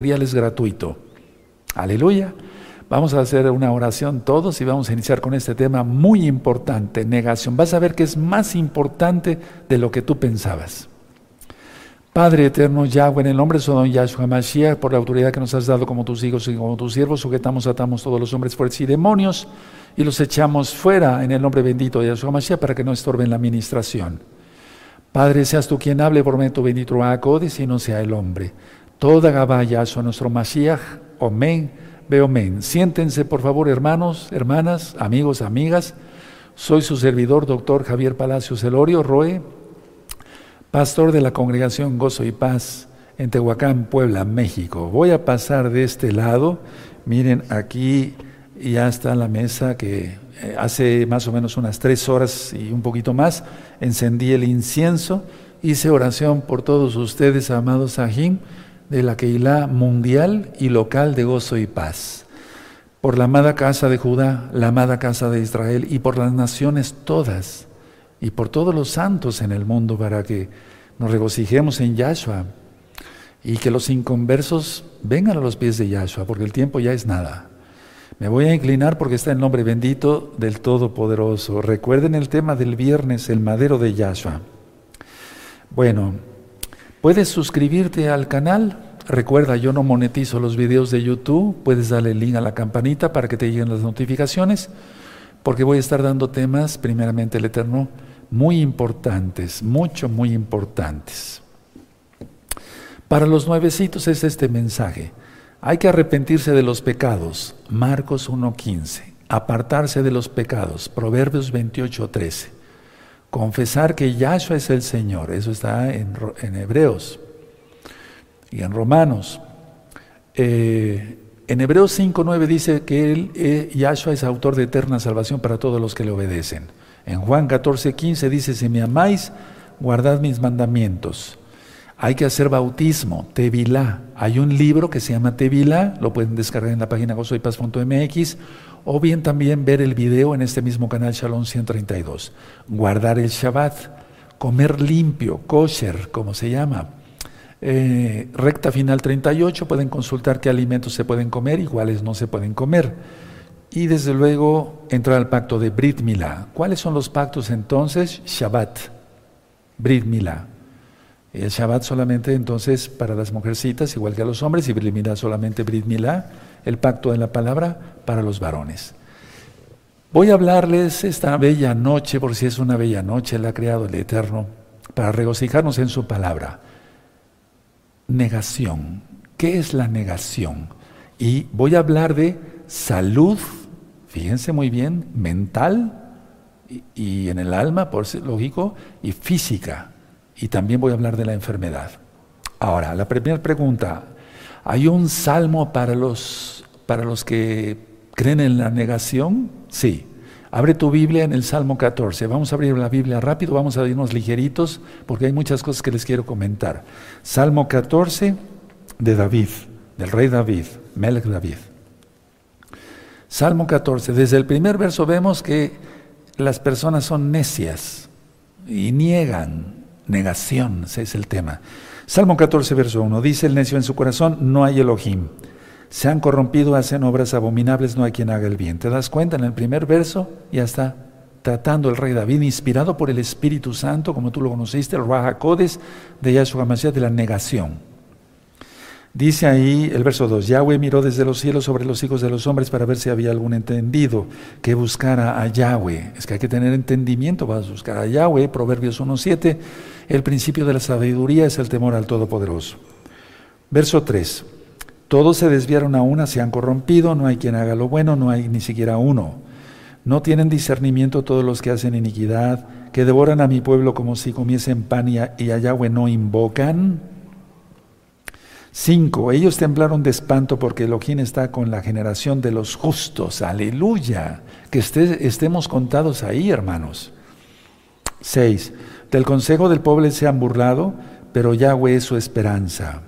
es gratuito. Aleluya. Vamos a hacer una oración todos y vamos a iniciar con este tema muy importante, negación. Vas a ver que es más importante de lo que tú pensabas. Padre eterno Yahweh, en el nombre de su don Yahshua Mashiach, por la autoridad que nos has dado como tus hijos y como tus siervos, sujetamos, atamos todos los hombres fuertes y demonios y los echamos fuera en el nombre bendito de Yahshua Mashiach para que no estorben la administración. Padre, seas tú quien hable por medio de tu bendito Acodes y no sea el hombre. Toda Gabaya a nuestro Mashiach, Omen, Beomen. Siéntense, por favor, hermanos, hermanas, amigos, amigas. Soy su servidor, doctor Javier Palacios Elorio Roe, pastor de la congregación Gozo y Paz en Tehuacán, Puebla, México. Voy a pasar de este lado. Miren, aquí ya está la mesa que eh, hace más o menos unas tres horas y un poquito más encendí el incienso, hice oración por todos ustedes, amados Sahim de la Keilah mundial y local de gozo y paz, por la amada casa de Judá, la amada casa de Israel y por las naciones todas y por todos los santos en el mundo para que nos regocijemos en Yahshua y que los inconversos vengan a los pies de Yahshua, porque el tiempo ya es nada. Me voy a inclinar porque está el nombre bendito del Todopoderoso. Recuerden el tema del viernes, el madero de Yahshua. Bueno, Puedes suscribirte al canal. Recuerda, yo no monetizo los videos de YouTube. Puedes darle el link a la campanita para que te lleguen las notificaciones, porque voy a estar dando temas, primeramente el Eterno, muy importantes, mucho, muy importantes. Para los nuevecitos es este mensaje. Hay que arrepentirse de los pecados. Marcos 1.15. Apartarse de los pecados. Proverbios 28.13. Confesar que Yahshua es el Señor, eso está en, Hebreos y en Romanos. Eh, en Hebreos 5.9 dice que él, eh, Yahshua es autor de eterna salvación para todos los que le obedecen. En Juan 14.15 dice, si me amáis, guardad mis mandamientos. Hay que hacer bautismo, Tevilá. Hay un libro que se llama Tevilá, lo pueden descargar en la página gozoypaz.mx o bien también ver el video en este mismo canal Shalom 132. Guardar el Shabbat, comer limpio, kosher, como se llama. Eh, recta final 38, pueden consultar qué alimentos se pueden comer y cuáles no se pueden comer. Y desde luego entrar al pacto de Brit Milá. ¿Cuáles son los pactos entonces? Shabbat, Brit Milá. El Shabbat solamente entonces para las mujercitas, igual que a los hombres, y Brit Milá solamente Brit Milá el pacto de la palabra para los varones. Voy a hablarles esta bella noche, por si es una bella noche, la ha creado el Eterno, para regocijarnos en su palabra. Negación. ¿Qué es la negación? Y voy a hablar de salud, fíjense muy bien, mental y, en el alma, por ser lógico, y física. Y también voy a hablar de la enfermedad. Ahora, la primera pregunta, ¿Hay un salmo para los, para los que creen en la negación? Sí. Abre tu Biblia en el Salmo 14. Vamos a abrir la Biblia rápido, vamos a irnos ligeritos porque hay muchas cosas que les quiero comentar. Salmo 14 de David, del rey David, Melech David. Salmo 14. Desde el primer verso vemos que las personas son necias y niegan. Negación, ese es el tema. Salmo 14, verso 1. Dice el necio en su corazón, no hay Elohim. Se han corrompido, hacen obras abominables, no hay quien haga el bien. ¿Te das cuenta? En el primer verso ya está tratando el rey David, inspirado por el Espíritu Santo, como tú lo conociste, el Rahakodes de Yahshua Mashiach, de la negación. Dice ahí el verso 2, Yahweh miró desde los cielos sobre los hijos de los hombres para ver si había algún entendido que buscara a Yahweh. Es que hay que tener entendimiento, vas a buscar a Yahweh, Proverbios 1.7 el principio de la sabiduría es el temor al Todopoderoso. Verso 3. Todos se desviaron a una, se han corrompido, no hay quien haga lo bueno, no hay ni siquiera uno. No tienen discernimiento todos los que hacen iniquidad, que devoran a mi pueblo como si comiesen pan y a, Yahweh no invocan. 5. Ellos temblaron de espanto porque Elohim está con la generación de los justos. Aleluya. Que estemos contados ahí, hermanos. 6. Del consejo del pobre se han burlado, pero Yahweh es su esperanza.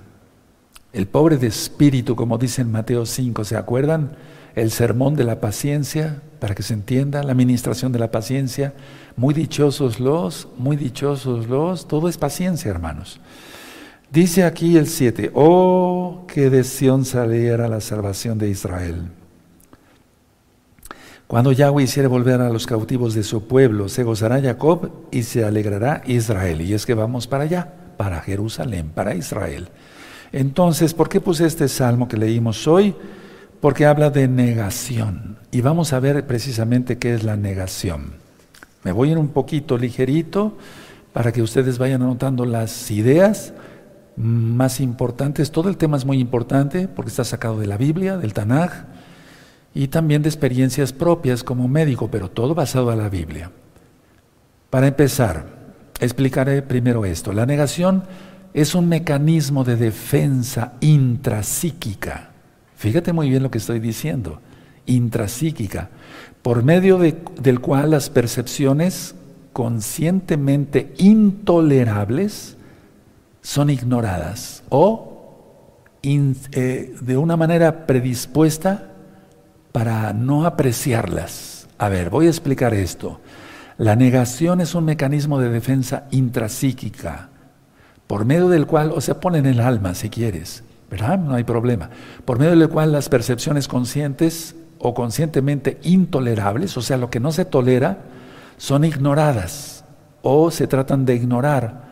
El pobre de espíritu, como dice en Mateo 5, ¿se acuerdan? El sermón de la paciencia, para que se entienda, la administración de la paciencia. Muy dichosos los, muy dichosos los, todo es paciencia, hermanos. Dice aquí el 7, oh, que de Sión saliera la salvación de Israel. Cuando Yahweh hiciere volver a los cautivos de su pueblo, se gozará Jacob y se alegrará Israel. Y es que vamos para allá, para Jerusalén, para Israel. Entonces, ¿por qué puse este salmo que leímos hoy? Porque habla de negación. Y vamos a ver precisamente qué es la negación. Me voy en un poquito ligerito para que ustedes vayan anotando las ideas más importantes. Todo el tema es muy importante porque está sacado de la Biblia, del Tanaj y también de experiencias propias como médico, pero todo basado en la Biblia. Para empezar, explicaré primero esto. La negación es un mecanismo de defensa intrapsíquica. Fíjate muy bien lo que estoy diciendo, intrapsíquica, por medio del cual las percepciones conscientemente intolerables son ignoradas o eh, de una manera predispuesta para no apreciarlas. A ver, voy a explicar esto. La negación es un mecanismo de defensa intrapsíquica, por medio del cual, o sea, pone en el alma si quieres, ¿verdad? No hay problema. Por medio del cual las percepciones conscientes o conscientemente intolerables, o sea, lo que no se tolera, son ignoradas o se tratan de ignorar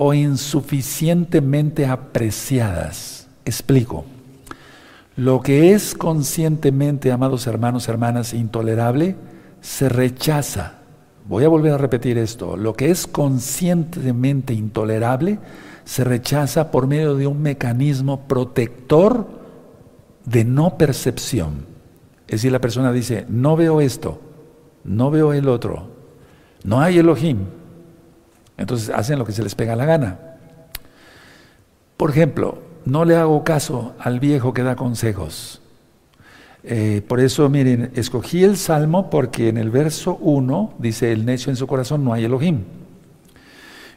o insuficientemente apreciadas. Explico. Lo que es conscientemente, amados hermanos, hermanas, intolerable, se rechaza. Voy a volver a repetir esto. Lo que es conscientemente intolerable se rechaza por medio de un mecanismo protector de no percepción. Es decir, la persona dice, no veo esto, no veo el otro, no hay Elohim. Entonces hacen lo que se les pega la gana. Por ejemplo, no le hago caso al viejo que da consejos. Eh, por eso, miren, escogí el salmo porque en el verso 1 dice, el necio en su corazón no hay Elohim.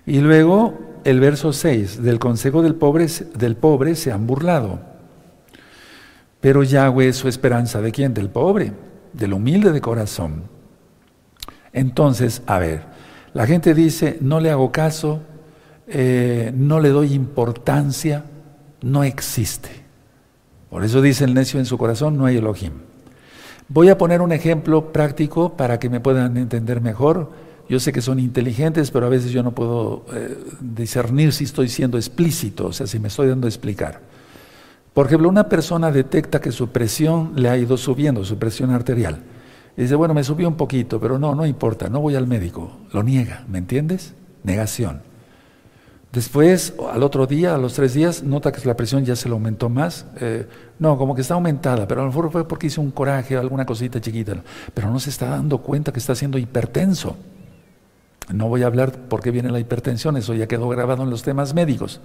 Y luego el verso 6, del consejo del pobre, del pobre se han burlado. Pero Yahweh es su esperanza de quién? Del pobre, del humilde de corazón. Entonces, a ver, la gente dice, no le hago caso, eh, no le doy importancia, no existe. Por eso dice el necio en su corazón, no hay Elohim. Voy a poner un ejemplo práctico para que me puedan entender mejor. Yo sé que son inteligentes, pero a veces yo no puedo eh, discernir si estoy siendo explícito, o sea, si me estoy dando a explicar. Por ejemplo, una persona detecta que su presión le ha ido subiendo, su presión arterial. Y dice, bueno, me subió un poquito, pero no, no importa, no voy al médico. Lo niega, ¿me entiendes? Negación. Después, al otro día, a los tres días, nota que la presión ya se le aumentó más. Eh, no, como que está aumentada, pero a lo mejor fue porque hizo un coraje, alguna cosita chiquita. Pero no se está dando cuenta que está siendo hipertenso. No voy a hablar por qué viene la hipertensión, eso ya quedó grabado en los temas médicos.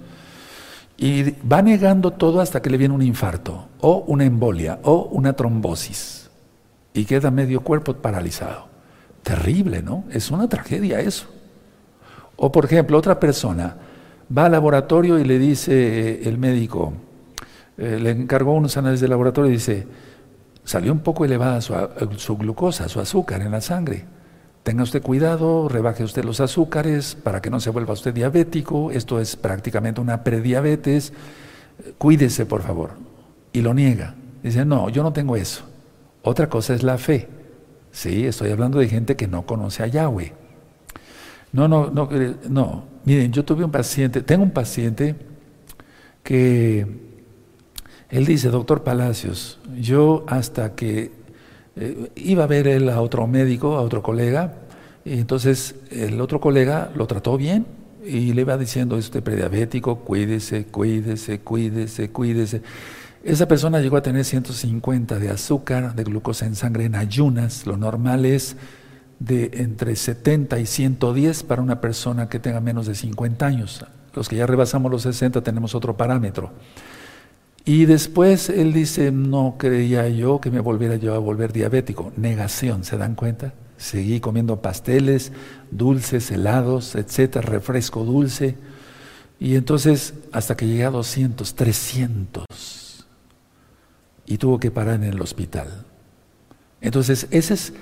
Y va negando todo hasta que le viene un infarto, o una embolia, o una trombosis. Y queda medio cuerpo paralizado. Terrible, ¿no? Es una tragedia eso. O por ejemplo, otra persona Va al laboratorio y le dice eh, el médico, eh, le encargó unos análisis de laboratorio y dice, salió un poco elevada su, su, glucosa, su azúcar en la sangre. Tenga usted cuidado, rebaje usted los azúcares para que no se vuelva usted diabético. Esto es prácticamente una prediabetes. Cuídese, por favor. Y lo niega. Dice, no, yo no tengo eso. Otra cosa es la fe. Sí, estoy hablando de gente que no conoce a Yahweh. No, no, no, eh, no. Miren, yo tuve un paciente, tengo un paciente que él dice, doctor Palacios, yo hasta que eh, iba a ver él a otro médico, a otro colega, y entonces el otro colega lo trató bien y le iba diciendo, es prediabético, cuídese, cuídese, cuídese, cuídese. Esa persona llegó a tener 150 de azúcar, de glucosa en sangre en ayunas, lo normal es de entre 70 y 110 para una persona que tenga menos de 50 años. Los que ya rebasamos los 60 tenemos otro parámetro. Y después él dice, no creía yo que me volviera yo a volver diabético. Negación, ¿se dan cuenta? Seguí comiendo pasteles, dulces, helados, etcétera, refresco dulce. Y entonces, hasta que llegué a 200, 300. Y tuvo que parar en el hospital. Entonces, ese es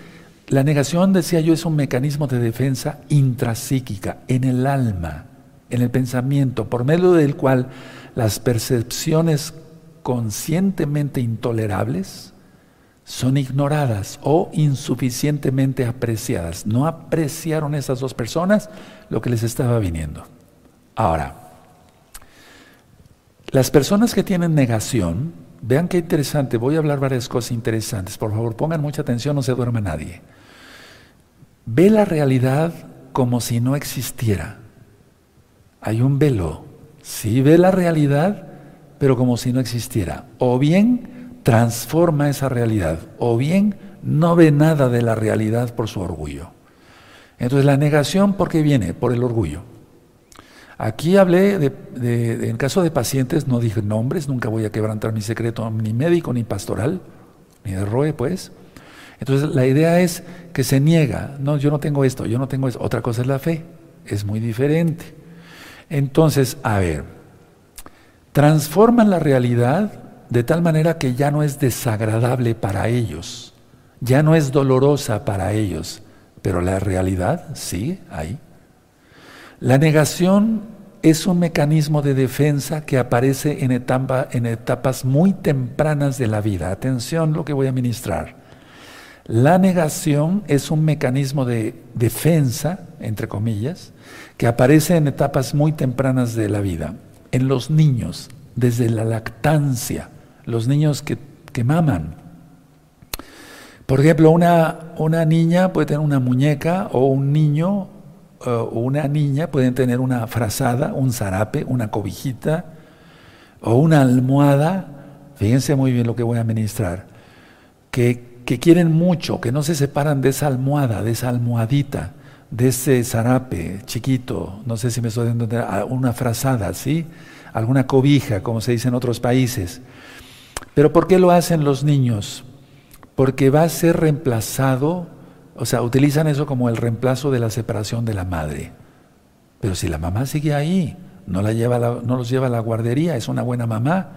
la negación, decía yo, es un mecanismo de defensa intrapsíquica, en el alma. en el pensamiento, por medio del cual las percepciones conscientemente intolerables son ignoradas o insuficientemente apreciadas. No apreciaron esas dos personas lo que les estaba viniendo. Ahora, las personas que tienen negación, vean qué interesante, voy a hablar varias cosas interesantes, por favor pongan mucha atención, no se duerma nadie. Ve la realidad como si no existiera. Hay un velo, sí ve la realidad, pero como si no existiera. O bien transforma esa realidad, o bien no ve nada de la realidad por su orgullo. Entonces la negación, ¿por qué viene? Por el orgullo. Aquí hablé de, en caso de pacientes, no dije nombres, nunca voy a quebrantar mi secreto, ni médico, ni pastoral, ni de ROE, pues. Entonces la idea es que se niega, no, yo no tengo esto, yo no tengo eso. Otra cosa es la fe, es muy diferente. Entonces, a ver, transforman la realidad de tal manera que ya no es desagradable para ellos, ya no es dolorosa para ellos, pero la realidad sí, ahí. La negación es un mecanismo de defensa que aparece en, etapas muy tempranas de la vida. Atención lo que voy a ministrar. La negación es un mecanismo de defensa, entre comillas, que aparece en etapas muy tempranas de la vida. En los niños, desde la lactancia, los niños que, que maman. Por ejemplo, una, una niña puede tener una muñeca o un niño o una niña pueden tener una frazada, un zarape, una cobijita o una almohada. Fíjense muy bien lo que voy a ministrar. Que, que quieren mucho, que no se separan de esa almohada, de esa almohadita, de ese zarape chiquito, no sé si me estoy dando una frazada, ¿sí? Alguna cobija, como se dice en otros países. Pero ¿por qué lo hacen los niños? Porque va a ser reemplazado o sea, utilizan eso como el reemplazo de la separación de la madre. Pero si la mamá sigue ahí, no, la lleva no los lleva a la guardería, es una buena mamá.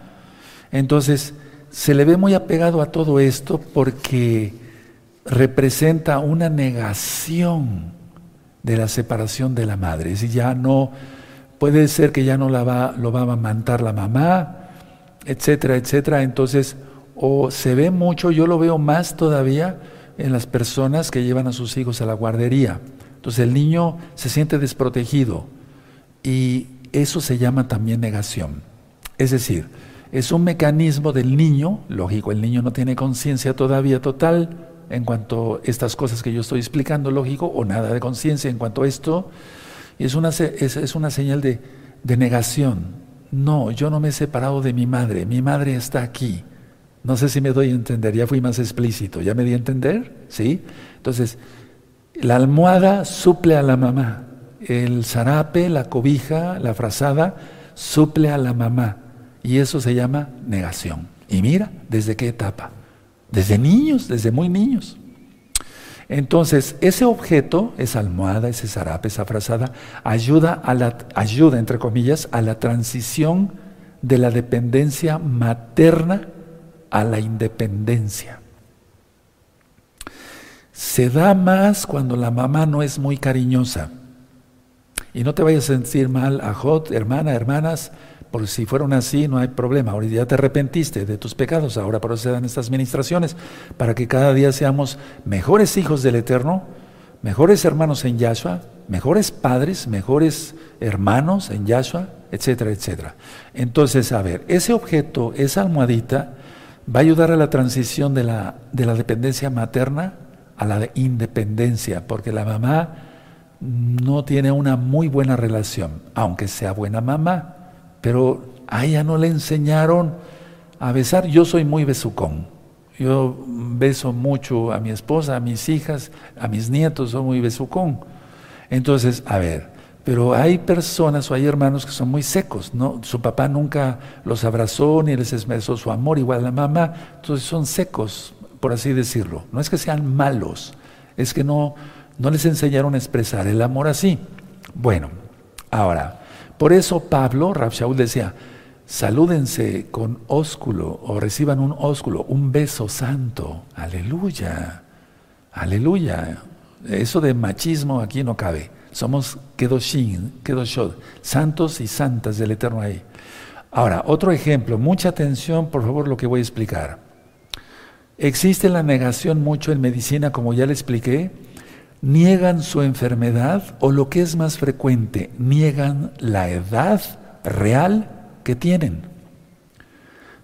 Entonces, se le ve muy apegado a todo esto porque representa una negación de la separación de la madre. Es ya no, puede ser que ya no la va, lo va a amamantar la mamá, etcétera, etcétera. Entonces, o se ve mucho, yo lo veo más todavía, en las personas que llevan a sus hijos a la guardería. Entonces el niño se siente desprotegido y eso se llama también negación. Es decir, es un mecanismo del niño, lógico, el niño no tiene conciencia todavía total en cuanto a estas cosas que yo estoy explicando, lógico, o nada de conciencia en cuanto a esto, es una, es, una señal de, de negación. No, yo no me he separado de mi madre, mi madre está aquí. No sé si me doy a entender, ya fui más explícito, ¿ya me di a entender? ¿Sí? Entonces, la almohada suple a la mamá, el zarape, la cobija, la frazada, suple a la mamá. Y eso se llama negación. Y mira, ¿desde qué etapa? Desde niños, desde muy niños. Entonces, ese objeto, esa almohada, ese zarape, esa frazada, ayuda, a la, ayuda, entre comillas, a la transición de la dependencia materna a la independencia. Se da más cuando la mamá no es muy cariñosa. Y no te vayas a sentir mal, Ajot, hermana, hermanas, porque si fueron así no hay problema. Ahora ya te arrepentiste de tus pecados, ahora por eso se dan estas ministraciones, para que cada día seamos mejores hijos del Eterno, mejores hermanos en Yahshua, mejores padres, mejores hermanos en Yahshua, etcétera, etcétera. Entonces, a ver, ese objeto, esa almohadita, va a ayudar a la transición de la, de la dependencia materna a la independencia, porque la mamá no tiene una muy buena relación, aunque sea buena mamá, pero a ella no le enseñaron a besar. Yo soy muy besucón. Yo beso mucho a mi esposa, a mis hijas, a mis nietos, soy muy besucón. Entonces, a ver, pero hay personas o hay hermanos que son muy secos, ¿no? Su papá nunca los abrazó ni les expresó su amor, igual la mamá, entonces son secos, por así decirlo. No es que sean malos, es que no, no les enseñaron a expresar el amor así. Bueno, ahora, por eso Pablo, Rav Shaul decía, salúdense con ósculo o reciban un ósculo, un beso santo. Aleluya, aleluya. Eso de machismo aquí no cabe Somos Kedoshim, Kedoshot, santos y santas del Eterno ahí. Ahora, otro ejemplo, mucha atención, por favor, lo que voy a explicar. Existe la negación mucho en medicina, como ya le expliqué. Niegan su enfermedad o lo que es más frecuente, niegan la edad real que tienen.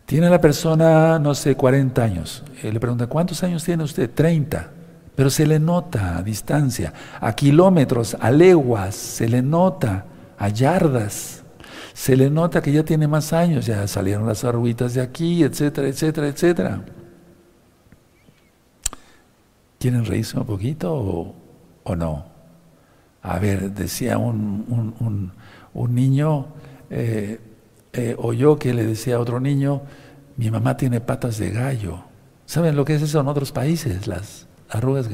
Tiene la persona, no sé, 40 años. Eh, le pregunta, ¿cuántos años tiene usted? 30. Pero se le nota a distancia, a kilómetros, a leguas, se le nota, a yardas. Se le nota que ya tiene más años, ya salieron las arruguitas de aquí, etcétera, etcétera, etcétera. ¿Quieren reírse un poquito o, no? A ver, decía un, niño, eh, eh, o yo que le decía a otro niño, mi mamá tiene patas de gallo. ¿Saben lo que es eso en otros países? Las arrugas.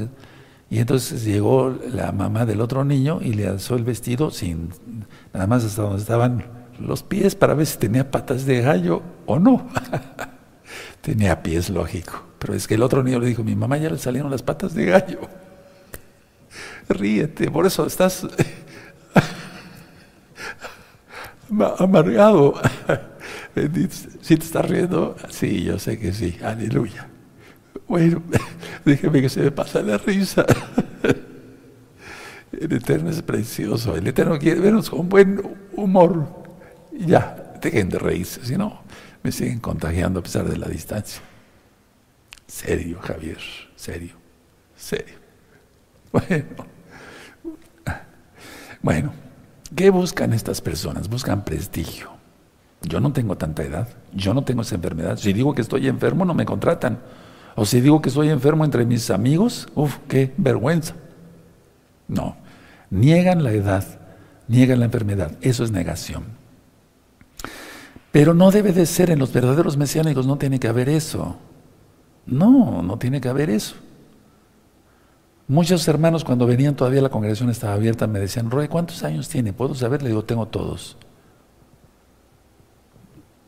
Y entonces llegó la mamá del otro niño y le alzó el vestido sin nada más hasta donde estaban los pies para ver si tenía patas de gallo o no. tenía pies, lógico. Pero es que el otro niño le dijo, mi mamá ya le salieron las patas de gallo. Ríete, por eso estás amargado. Si te estás riendo, sí, yo sé que sí, aleluya. Bueno, déjeme que se me pasa la risa. El Eterno es precioso, el Eterno quiere vernos con buen humor. Ya, dejen de reírse, si no, me siguen contagiando a pesar de la distancia. Serio, Javier, serio, serio. Bueno, bueno, ¿qué buscan estas personas? Buscan prestigio. Yo no tengo tanta edad, yo no tengo esa enfermedad. Si digo que estoy enfermo, no me contratan. O si digo que estoy enfermo entre mis amigos, uff, qué vergüenza. No, niegan la edad, niegan la enfermedad. Eso es negación. Pero no debe de ser en los verdaderos mesiánicos, no tiene que haber eso. No, no tiene que haber eso. Muchos hermanos cuando venían todavía la congregación estaba abierta me decían, Roy, ¿cuántos años tiene? ¿Puedo saber? Le digo, tengo todos.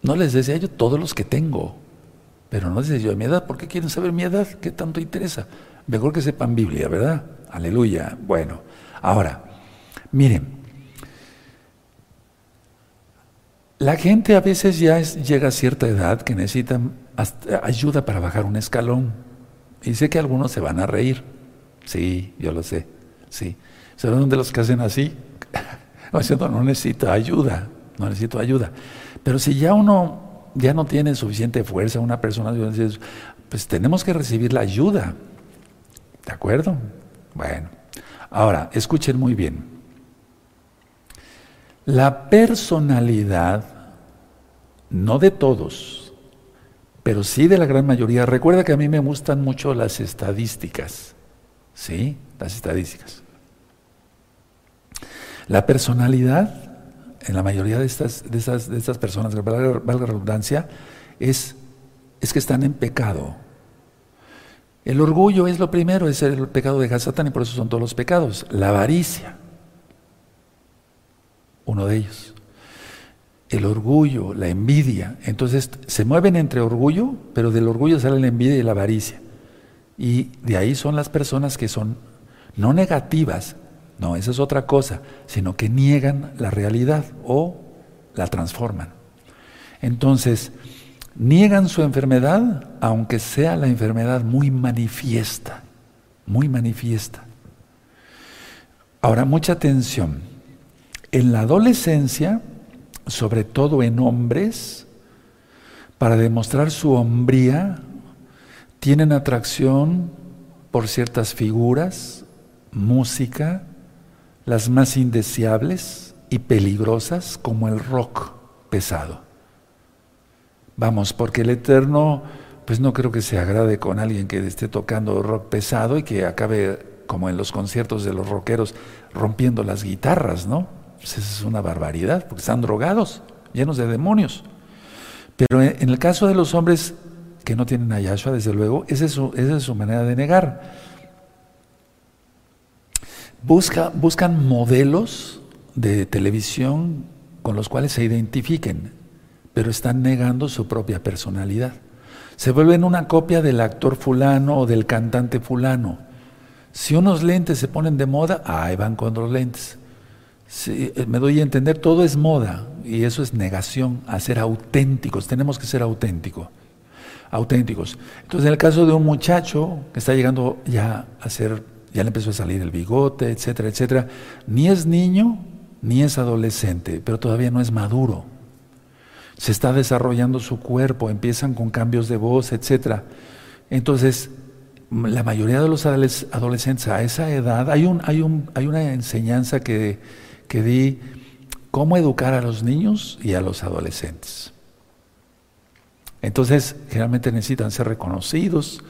No les decía yo todos los que tengo, pero no decía yo mi edad, ¿por qué quieren saber mi edad? ¿Qué tanto interesa? Mejor que sepan Biblia, ¿verdad? Aleluya. Bueno, ahora, miren, la gente a veces ya llega a cierta edad que necesitan ayuda para bajar un escalón. Y sé que algunos se van a reír. Sí, yo lo sé. Sí. ¿Saben de los que hacen así? No, no necesito ayuda. No necesito ayuda. Pero si ya uno ya no tiene suficiente fuerza, una persona, pues tenemos que recibir la ayuda. ¿De acuerdo? Bueno. Ahora, escuchen muy bien. La personalidad, no de todos, pero sí de la gran mayoría. Recuerda que a mí me gustan mucho las estadísticas, ¿sí? Las estadísticas. La personalidad, en la mayoría de estas, de estas, de estas personas, valga, valga redundancia, es, es que están en pecado. El orgullo es lo primero, es el pecado de Hasatán y por eso son todos los pecados. La avaricia, uno de ellos el orgullo, la envidia. Entonces se mueven entre orgullo, pero del orgullo sale la envidia y la avaricia. Y de ahí son las personas que son no negativas, no, esa es otra cosa, sino que niegan la realidad o la transforman. Entonces, niegan su enfermedad, aunque sea la enfermedad muy manifiesta, muy manifiesta. Ahora, mucha atención. En la adolescencia, sobre todo en hombres, para demostrar su hombría, tienen atracción por ciertas figuras, música, las más indeseables y peligrosas como el rock pesado. Vamos, porque el Eterno, pues no creo que se agrade con alguien que esté tocando rock pesado y que acabe como en los conciertos de los rockeros rompiendo las guitarras, ¿no? Pues es una barbaridad, porque están drogados, llenos de demonios. Pero en el caso de los hombres que no tienen a Yahshua, desde luego, esa es su manera de negar. Busca, buscan modelos de televisión con los cuales se identifiquen, pero están negando su propia personalidad. Se vuelven una copia del actor fulano o del cantante fulano. Si unos lentes se ponen de moda, ahí van con los lentes. Eh, me doy a entender, todo es moda y eso es negación a ser auténticos. Tenemos que ser auténticos. Auténticos. Entonces, en el caso de un muchacho que está llegando ya a ser, ya le empezó a salir el bigote, etcétera, etcétera, ni es niño ni es adolescente, pero todavía no es maduro. Se está desarrollando su cuerpo, empiezan con cambios de voz, etcétera. Entonces, la mayoría de los adolescentes a esa edad, hay, hay una enseñanza que que di cómo educar a los niños y a los adolescentes. Entonces, generalmente necesitan ser reconocidos,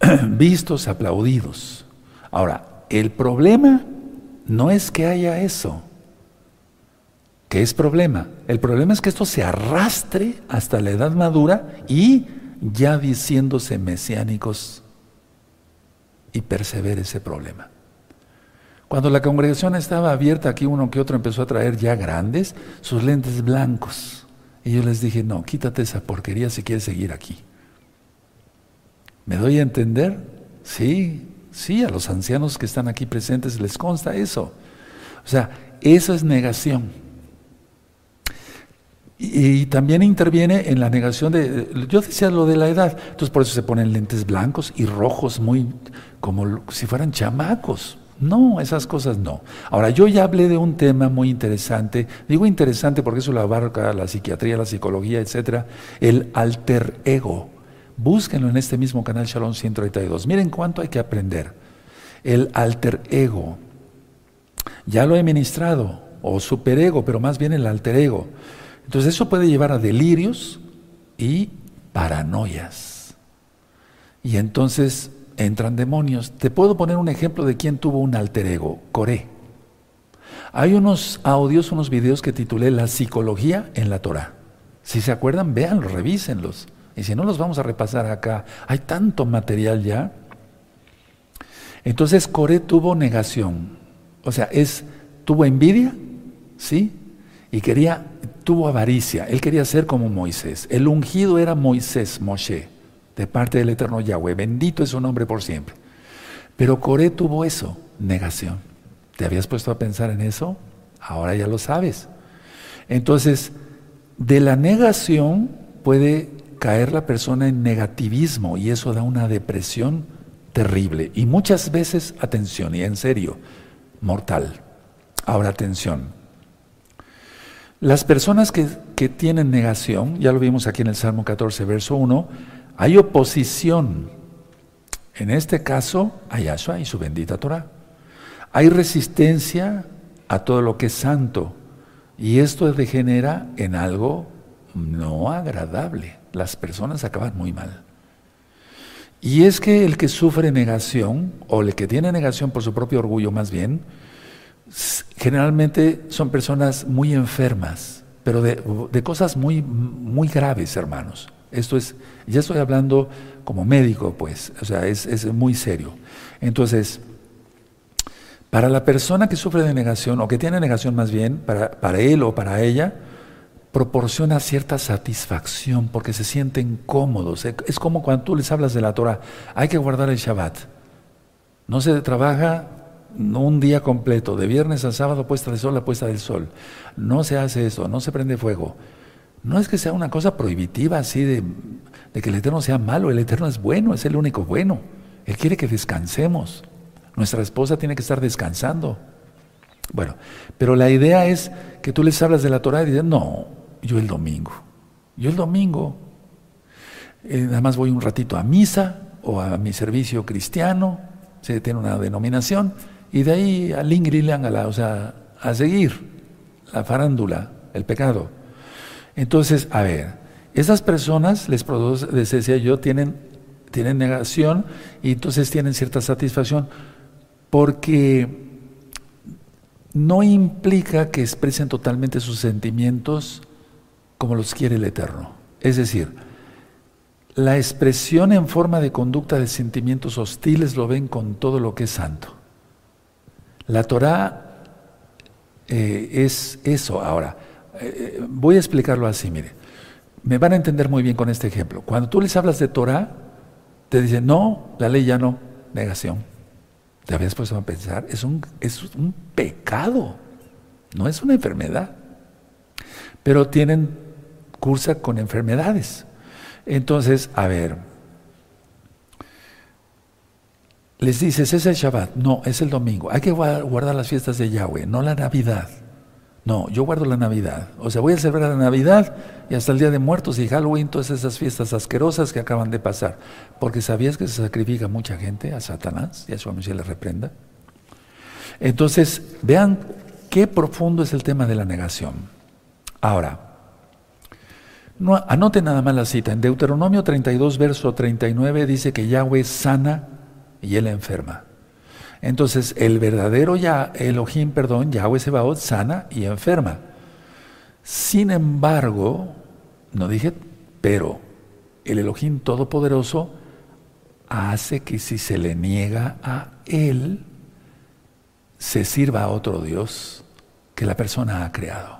vistos, aplaudidos. Ahora, el problema no es que haya eso. ¿Qué es problema? El problema es que esto se arrastre hasta la edad madura y ya diciéndose mesiánicos y persevere ese problema. Cuando la congregación estaba abierta, aquí uno que otro empezó a traer ya grandes sus lentes blancos. Y yo les dije, no, quítate esa porquería si quieres seguir aquí. ¿Me doy a entender? Sí, sí, a los ancianos que están aquí presentes les consta eso. O sea, eso es negación. Y, también interviene en la negación de, yo decía lo de la edad, entonces por eso se ponen lentes blancos y rojos muy como si fueran chamacos. No, esas cosas no. Ahora, yo ya hablé de un tema muy interesante, digo interesante porque eso lo abarca la psiquiatría, la psicología, etcétera, el alter ego. Búsquenlo en este mismo canal Shalom 132. Miren cuánto hay que aprender. El alter ego. Ya lo he ministrado, o superego, pero más bien el alter ego. Entonces, eso puede llevar a delirios y paranoias. Y entonces entran demonios. Te puedo poner un ejemplo de quién tuvo un alter ego, Coré. Hay unos audios, unos videos que titulé La psicología en la Torah. Si se acuerdan, véanlos, revísenlos. Y si no, los vamos a repasar acá. Hay tanto material ya. Entonces Coré tuvo negación. O sea, es, tuvo envidia, ¿sí? Y quería, tuvo avaricia. Él quería ser como Moisés. El ungido era Moisés, Moshe de parte del eterno Yahweh. Bendito es su nombre por siempre. Pero Coré tuvo eso, negación. ¿Te habías puesto a pensar en eso? Ahora ya lo sabes. Entonces, de la negación puede caer la persona en negativismo y eso da una depresión terrible. Y muchas veces, atención, y en serio, mortal. Ahora atención. Las personas que, que tienen negación, ya lo vimos aquí en el Salmo 14, verso 1, hay oposición, en este caso, a Yahshua y su bendita Torah. Hay resistencia a todo lo que es santo y esto degenera en algo no agradable. Las personas acaban muy mal. Y es que el que sufre negación, o el que tiene negación por su propio orgullo más bien, generalmente son personas muy enfermas, pero de, de cosas muy, muy graves, hermanos. Esto es, ya estoy hablando como médico, pues, o sea, es, muy serio. Entonces, para la persona que sufre de negación, o que tiene negación más bien, para, para él o para ella, proporciona cierta satisfacción porque se sienten cómodos. Es como cuando tú les hablas de la Torah, hay que guardar el Shabbat. No se trabaja un día completo, de viernes a sábado, puesta de sol a puesta del sol. No se hace eso, no se prende fuego. No es que sea una cosa prohibitiva así de, que el Eterno sea malo, el Eterno es bueno, es el único bueno. Él quiere que descansemos. Nuestra esposa tiene que estar descansando. Bueno, pero la idea es que tú les hablas de la Torah y dices, no, yo el domingo. Yo el domingo, eh, nada más voy un ratito a misa o a mi servicio cristiano, se tiene una denominación, y de ahí al Ingrilang, o sea, a seguir la farándula, el pecado. Entonces, a ver, esas personas, les produce, les decía yo, tienen, tienen negación y entonces tienen cierta satisfacción porque no implica que expresen totalmente sus sentimientos como los quiere el Eterno. Es decir, la expresión en forma de conducta de sentimientos hostiles lo ven con todo lo que es santo. La Torah eh, es eso. Ahora, eh, voy a explicarlo así, mire. Me van a entender muy bien con este ejemplo. Cuando tú les hablas de Torah, te dicen, no, la ley ya no, negación. ¿Te habías puesto a pensar? Es un, es un pecado. No es una enfermedad. Pero tienen, cursa con enfermedades. Entonces, a ver, les dices, es el Shabbat. No, es el domingo. Hay que guardar las fiestas de Yahweh, no la Navidad. No, yo guardo la Navidad. O sea, voy a celebrar la Navidad y hasta el Día de Muertos y Halloween, todas esas fiestas asquerosas que acaban de pasar. Porque sabías que se sacrifica mucha gente a Satanás, y a su le reprenda. Entonces, vean qué profundo es el tema de la negación. Ahora, no, anoten nada más la cita. En Deuteronomio 32, verso 39 dice que Yahweh sana y él enferma. Entonces, el verdadero ya, Elohim, perdón, Yahweh Sebaot, sana y enferma. Sin embargo, no dije, pero el Elohim Todopoderoso hace que si se le niega a Él, se sirva a otro Dios que la persona ha creado.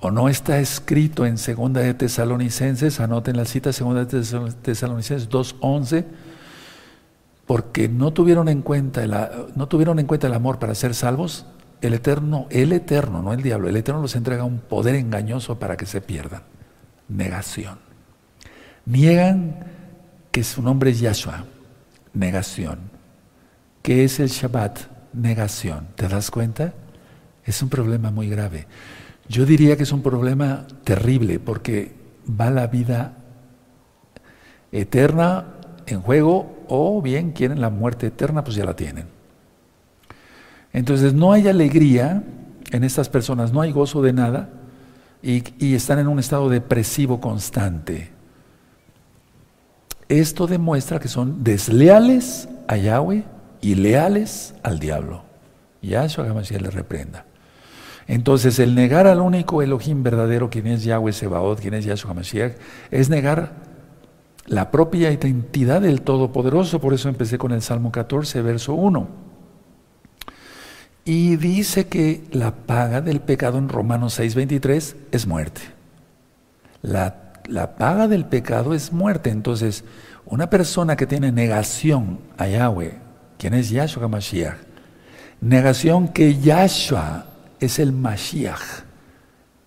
O no está escrito en Segunda de Tesalonicenses, anoten la cita, Segunda de Tesalonicenses 2.11, porque no tuvieron en cuenta el, no tuvieron en cuenta el amor para ser salvos, el eterno, el eterno, no el diablo, el eterno los entrega un poder engañoso para que se pierdan. Negación. Niegan que su nombre es Yahshua. Negación. ¿Qué es el Shabbat? Negación. ¿Te das cuenta? Es un problema muy grave. Yo diría que es un problema terrible porque va la vida eterna en juego o bien quieren la muerte eterna, pues ya la tienen. Entonces no hay alegría en estas personas, no hay gozo de nada y, están en un estado depresivo constante. Esto demuestra que son desleales a Yahweh y leales al diablo. Yahshua Hamashiach le reprenda. Entonces, el negar al único Elohim verdadero, quien es Yahweh Sebaot, quien es Yahshua Hamashiach, es negar la propia identidad del Todopoderoso. Por eso empecé con el Salmo 14, verso 1. Y dice que la paga del pecado en Romanos 6, 23 es muerte. La, la paga del pecado es muerte. Entonces, una persona que tiene negación a Yahweh, quien es Yahshua Hamashiach, negación que Yahshua es el Mashiach,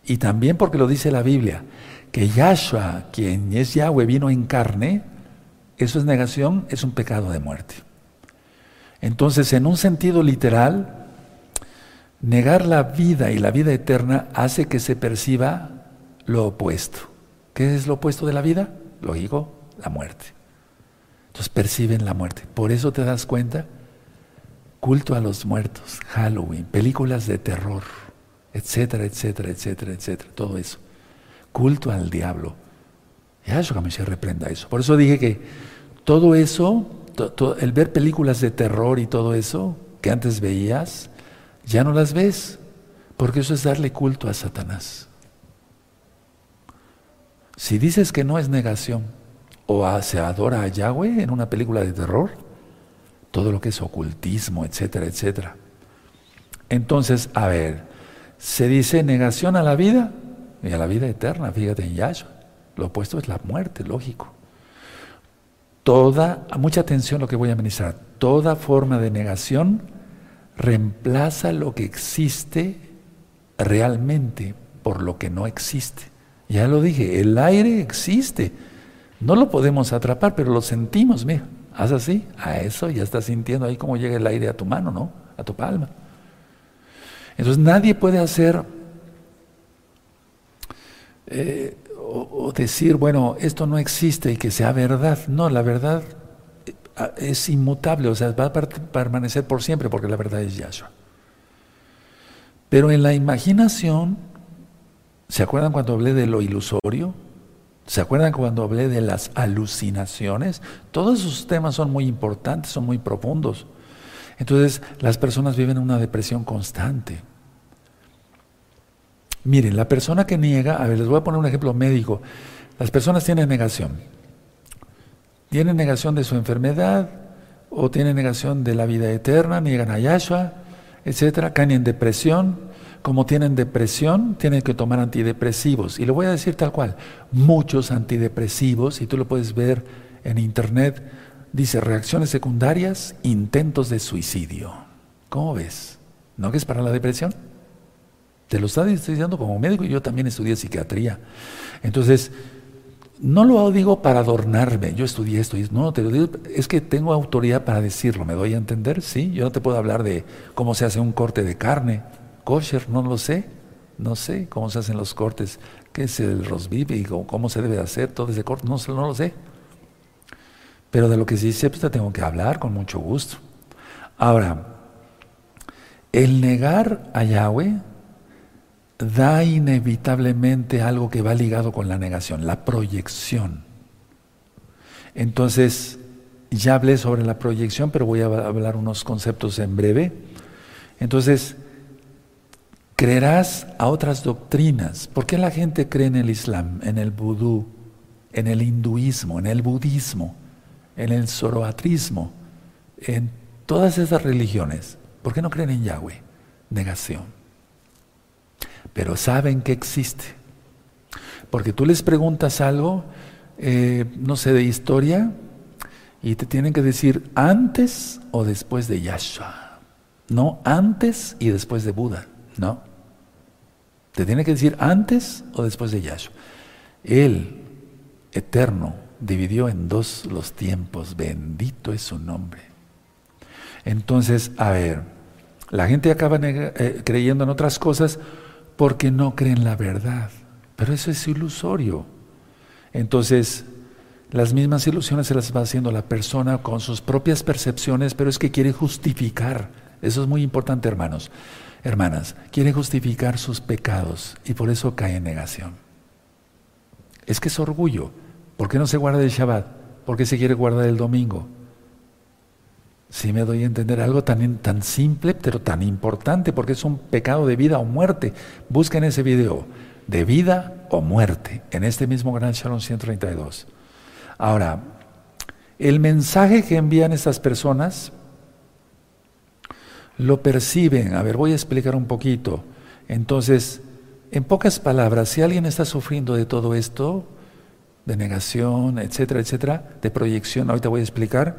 y también porque lo dice la Biblia, que Yahshua, quien es Yahweh, vino en carne, eso es negación, es un pecado de muerte. Entonces, en un sentido literal, negar la vida y la vida eterna hace que se perciba lo opuesto. ¿Qué es lo opuesto de la vida? Lógico, la muerte. Entonces perciben la muerte. Por eso te das cuenta, culto a los muertos, Halloween, películas de terror, etcétera, etcétera, etcétera, etcétera, todo eso culto al diablo. Yahshua se reprenda eso. Por eso dije que todo eso, el ver películas de terror y todo eso que antes veías, ya no las ves, porque eso es darle culto a Satanás. Si dices que no es negación o se adora a Yahweh en una película de terror, todo lo que es ocultismo, etcétera, etcétera. Entonces, a ver, se dice negación a la vida, y a la vida eterna, fíjate en Yahshua. Lo opuesto es la muerte, lógico. Toda, mucha atención lo que voy a ministrar, toda forma de negación reemplaza lo que existe realmente por lo que no existe. Ya lo dije, el aire existe. No lo podemos atrapar, pero lo sentimos, mira. Haz así, a eso ya estás sintiendo ahí cómo llega el aire a tu mano, ¿no? A tu palma. Entonces nadie puede hacer eh, o, decir, bueno, esto no existe y que sea verdad. No, la verdad eh, es inmutable, o sea, va a permanecer por siempre porque la verdad es Yahshua. Pero en la imaginación, ¿se acuerdan cuando hablé de lo ilusorio? ¿Se acuerdan cuando hablé de las alucinaciones? Todos esos temas son muy importantes, son muy profundos. Entonces, las personas viven una depresión constante. Miren, la persona que niega, a ver, les voy a poner un ejemplo médico. Las personas tienen negación. Tienen negación de su enfermedad o tienen negación de la vida eterna, niegan a Yahshua, etcétera, caen en depresión. Como tienen depresión, tienen que tomar antidepresivos. Y lo voy a decir tal cual. Muchos antidepresivos, y tú lo puedes ver en internet, dice reacciones secundarias, intentos de suicidio. ¿Cómo ves? ¿No que es para la depresión? Te lo está diciendo como médico y yo también estudié psiquiatría. Entonces, no lo digo para adornarme, yo estudié esto, no, te lo digo, es que tengo autoridad para decirlo, ¿me doy a entender? Sí, yo no te puedo hablar de cómo se hace un corte de carne, kosher, no lo sé, no sé cómo se hacen los cortes, qué es el rosbif y cómo se debe hacer todo ese corte, no, lo sé. Pero de lo que sí sé, pues te tengo que hablar con mucho gusto. Ahora, el negar a Yahweh da inevitablemente algo que va ligado con la negación, la proyección. Entonces, ya hablé sobre la proyección, pero voy a hablar unos conceptos en breve. Entonces, creerás a otras doctrinas. ¿Por qué la gente cree en el Islam, en el vudú, en el hinduismo, en el budismo, en el zoroatrismo, en todas esas religiones? ¿Por qué no creen en Yahweh? Negación. Pero saben que existe. Porque tú les preguntas algo, eh, no sé, de historia, y te tienen que decir antes o después de Yahshua. No antes y después de Buda, no. Te tiene que decir antes o después de Yahshua. Él, eterno, dividió en dos los tiempos. Bendito es su nombre. Entonces, a ver, la gente acaba eh, creyendo en otras cosas porque no creen la verdad. Pero eso es ilusorio. Entonces, las mismas ilusiones se las va haciendo la persona con sus propias percepciones, pero es que quiere justificar. Eso es muy importante, hermanos. Hermanas, quiere justificar sus pecados y por eso cae en negación. Es que es orgullo. ¿Por qué no se guarda el Shabbat? ¿Por qué se quiere guardar el domingo? Si me doy a entender algo tan, tan simple, pero tan importante, porque es un pecado de vida o muerte. Busquen ese video, de vida o muerte, en este mismo Gran Shalom 132. Ahora, el mensaje que envían estas personas lo perciben. A ver, voy a explicar un poquito. Entonces, en pocas palabras, si alguien está sufriendo de todo esto, de negación, etcétera, etcétera, de proyección, ahorita voy a explicar,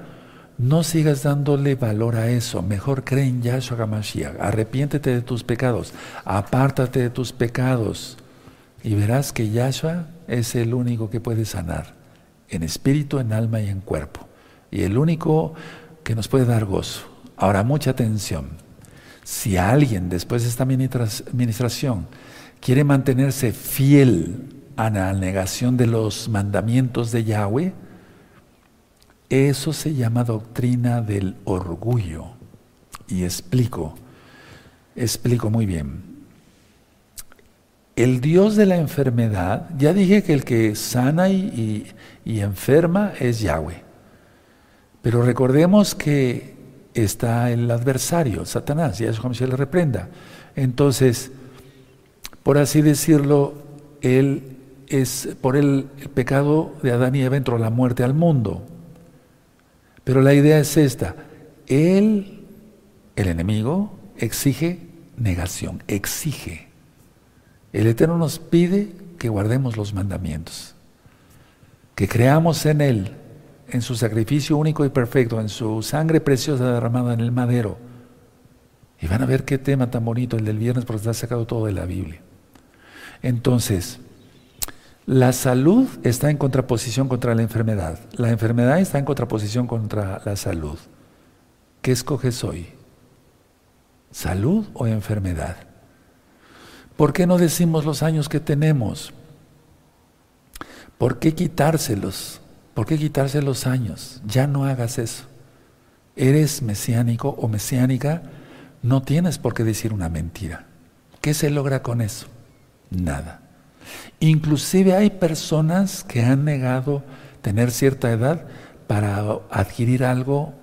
no sigas dándole valor a eso, mejor cree en Yahshua HaMashiach, arrepiéntete de tus pecados, apártate de tus pecados y verás que Yahshua es el único que puede sanar, en espíritu, en alma y en cuerpo, y el único que nos puede dar gozo. Ahora, mucha atención, si alguien después de esta administración quiere mantenerse fiel a la negación de los mandamientos de Yahweh, eso se llama doctrina del orgullo. Y explico, explico muy bien. El Dios de la enfermedad, ya dije que el que sana y, enferma es Yahweh. Pero recordemos que está el adversario, Satanás, y eso como se le reprenda. Entonces, por así decirlo, él es por el pecado de Adán y Eva entró la muerte al mundo. Pero la idea es esta. Él, el enemigo, exige negación, exige. El Eterno nos pide que guardemos los mandamientos, que creamos en Él, en su sacrificio único y perfecto, en su sangre preciosa derramada en el madero. Y van a ver qué tema tan bonito el del viernes, porque está sacado todo de la Biblia. Entonces, la salud está en contraposición contra la enfermedad. La enfermedad está en contraposición contra la salud. ¿Qué escoges hoy? ¿Salud o enfermedad? ¿Por qué no decimos los años que tenemos? ¿Por qué quitárselos? ¿Por qué quitarse los años? Ya no hagas eso. Eres mesiánico o mesiánica, no tienes por qué decir una mentira. ¿Qué se logra con eso? Nada. Inclusive hay personas que han negado tener cierta edad para adquirir algo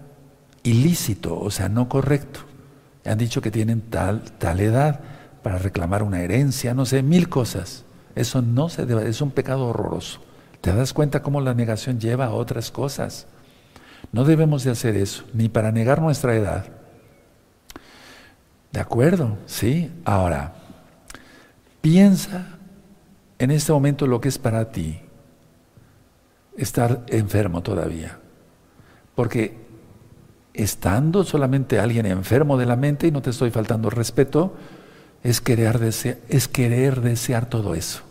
ilícito, o sea, no correcto. Han dicho que tienen tal, tal edad para reclamar una herencia, no sé, mil cosas. Eso no se debe, es un pecado horroroso. ¿Te das cuenta cómo la negación lleva a otras cosas? No debemos de hacer eso, ni para negar nuestra edad. ¿De acuerdo? Sí. Ahora, piensa en este momento lo que es para ti estar enfermo todavía. Porque estando solamente alguien enfermo de la mente, y no te estoy faltando respeto, es querer, desear, es querer desear todo eso,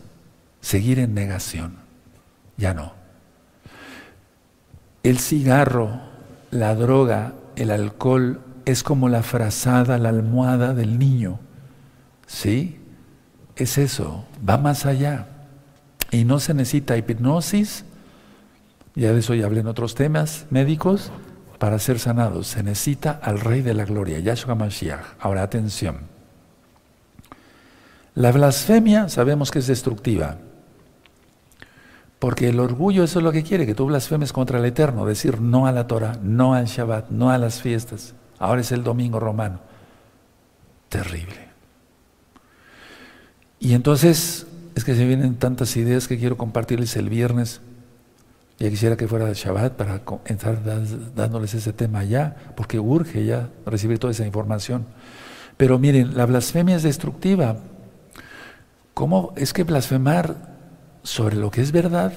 seguir en negación. Ya no. El cigarro, la droga, el alcohol es como la frazada, la almohada del niño. ¿Sí? Es eso, va más allá. Y no se necesita hipnosis, ya de eso ya hablé en otros temas médicos, para ser sanados. Se necesita al Rey de la Gloria, Yahshua Mashiach. Ahora atención. La blasfemia sabemos que es destructiva. Porque el orgullo eso es lo que quiere, que tú blasfemes contra el Eterno, decir no a la Torah, no al Shabbat, no a las fiestas. Ahora es el domingo romano. Terrible. Y entonces es que se vienen tantas ideas que quiero compartirles el viernes. Ya quisiera que fuera el Shabbat para estar dándoles ese tema ya, porque urge ya recibir toda esa información. Pero miren, la blasfemia es destructiva. ¿Cómo es que blasfemar sobre lo que es verdad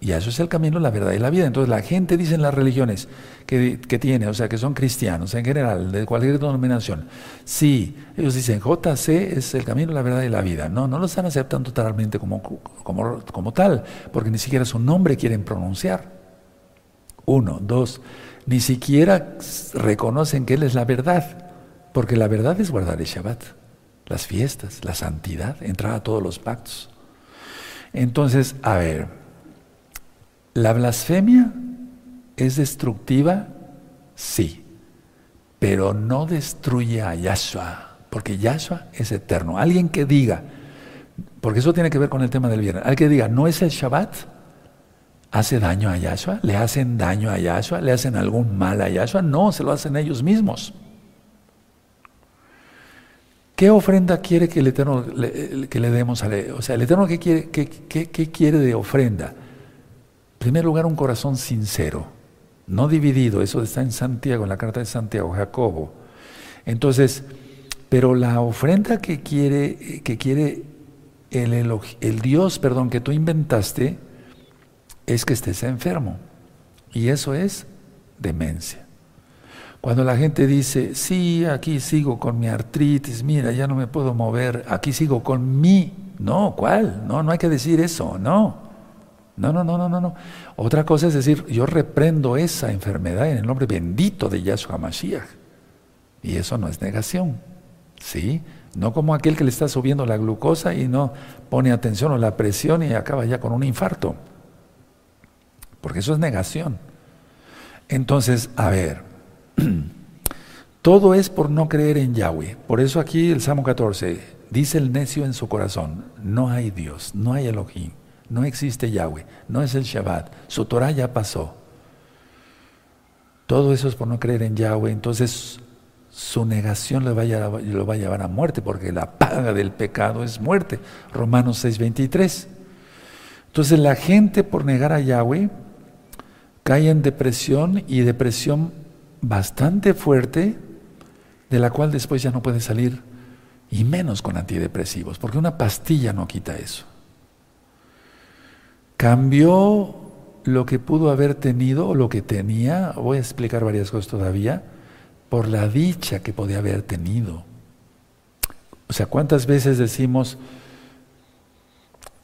y eso es el camino, la verdad y la vida. Entonces la gente dice en las religiones que, tiene, o sea, que son cristianos en general, de cualquier denominación. Sí, ellos dicen JC es el camino, la verdad y la vida. No, no lo están aceptando totalmente como, como, como tal, porque ni siquiera su nombre quieren pronunciar. Uno, dos, ni siquiera reconocen que Él es la verdad, porque la verdad es guardar el Shabbat, las fiestas, la santidad, entrar a todos los pactos. Entonces, a ver, ¿La blasfemia es destructiva? Sí, pero no destruye a Yahshua, porque Yahshua es eterno. Alguien que diga, porque eso tiene que ver con el tema del viernes, alguien que diga, no es el Shabbat, ¿hace daño a Yahshua? ¿Le hacen daño a Yahshua? ¿Le hacen algún mal a Yahshua? No, se lo hacen ellos mismos. ¿Qué ofrenda quiere que el Eterno le, que le demos a O sea, el Eterno ¿qué quiere, qué quiere de ofrenda? En primer lugar, un corazón sincero, no dividido. Eso está en Santiago, en la carta de Santiago, Jacobo. Entonces, pero la ofrenda que quiere, que quiere el, el Dios, perdón, que tú inventaste, es que estés enfermo. Y eso es demencia. Cuando la gente dice, sí, aquí sigo con mi artritis, mira, ya no me puedo mover, aquí sigo con mi, no, ¿cuál? No, no hay que decir eso, no. No, no, no, no, no, no. Otra cosa es decir, yo reprendo esa enfermedad en el nombre bendito de Yahshua Mashiach. Y eso no es negación. ¿Sí? No como aquel que le está subiendo la glucosa y no pone atención a la presión y acaba ya con un infarto. Porque eso es negación. Entonces, a ver, todo es por no creer en Yahweh. Por eso aquí el Salmo 14 dice el necio en su corazón, no hay Dios, no hay Elohim. No existe Yahweh, no es el Shabbat, su Torah ya pasó. Todo eso es por no creer en Yahweh, entonces su negación lo va, a, llevar a muerte, porque la paga del pecado es muerte. Romanos 6:23. Entonces la gente por negar a Yahweh cae en depresión y depresión bastante fuerte, de la cual después ya no puede salir, y menos con antidepresivos, porque una pastilla no quita eso cambió lo que pudo haber tenido o lo que tenía, voy a explicar varias cosas todavía, por la dicha que podía haber tenido. O sea, ¿cuántas veces decimos,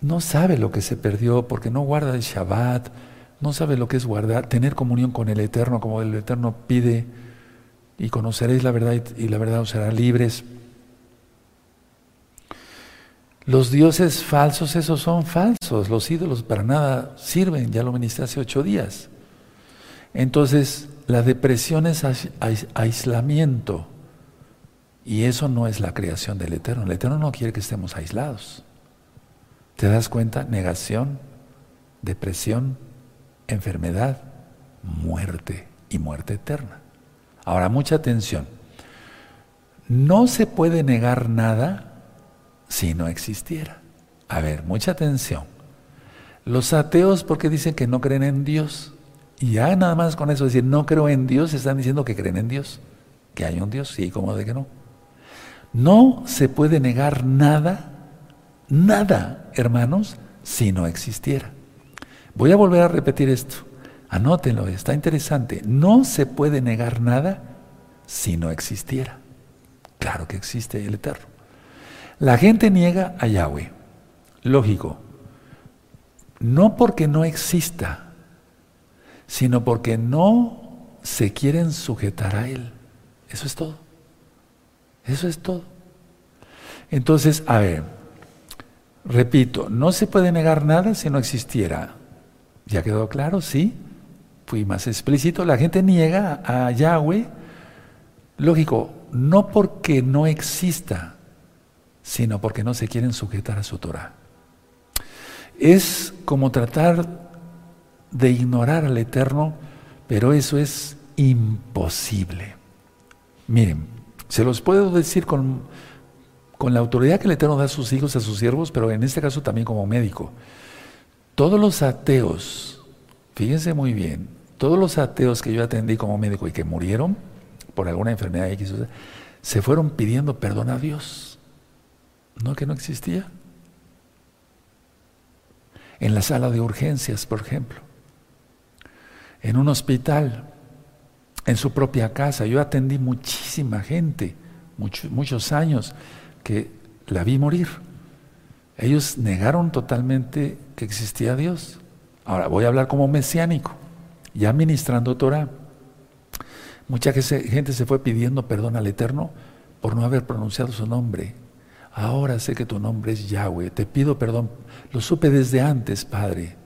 no sabe lo que se perdió porque no guarda el Shabbat, no sabe lo que es guardar, tener comunión con el Eterno, como el Eterno pide, y conoceréis la verdad y la verdad os será libres? Los dioses falsos, esos son falsos. Los ídolos para nada sirven, ya lo ministré hace ocho días. Entonces, la depresión es aislamiento. Y eso no es la creación del Eterno. El Eterno no quiere que estemos aislados. ¿Te das cuenta? Negación, depresión, enfermedad, muerte y muerte eterna. Ahora, mucha atención. No se puede negar nada si no existiera. A ver, mucha atención. Los ateos, porque dicen que no creen en Dios? Y ya nada más con eso decir, no creo en Dios, están diciendo que creen en Dios. Que hay un Dios, sí, como de que no. No se puede negar nada, nada, hermanos, si no existiera. Voy a volver a repetir esto. Anótenlo, está interesante. No se puede negar nada si no existiera. Claro que existe el Eterno. La gente niega a Yahweh. Lógico. No porque no exista, sino porque no se quieren sujetar a Él. Eso es todo. Eso es todo. Entonces, a ver, repito, no se puede negar nada si no existiera. ¿Ya quedó claro? Sí. Fui más explícito. La gente niega a Yahweh, lógico, no porque no exista, sino porque no se quieren sujetar a su Torah. Es como tratar de ignorar al Eterno, pero eso es imposible. Miren, se los puedo decir con, con la autoridad que el Eterno da a sus hijos, a sus siervos, pero en este caso también como médico. Todos los ateos, fíjense muy bien, todos los ateos que yo atendí como médico y que murieron por alguna enfermedad X, se fueron pidiendo perdón a Dios. No que no existía. En la sala de urgencias, por ejemplo. En un hospital, en su propia casa. Yo atendí muchísima gente, muchos años, que la vi morir. Ellos negaron totalmente que existía Dios. Ahora voy a hablar como mesiánico, ya ministrando Torah. Mucha gente se fue pidiendo perdón al Eterno por no haber pronunciado su nombre. Ahora sé que tu nombre es Yahweh. Te pido perdón. Lo supe desde antes, Padre,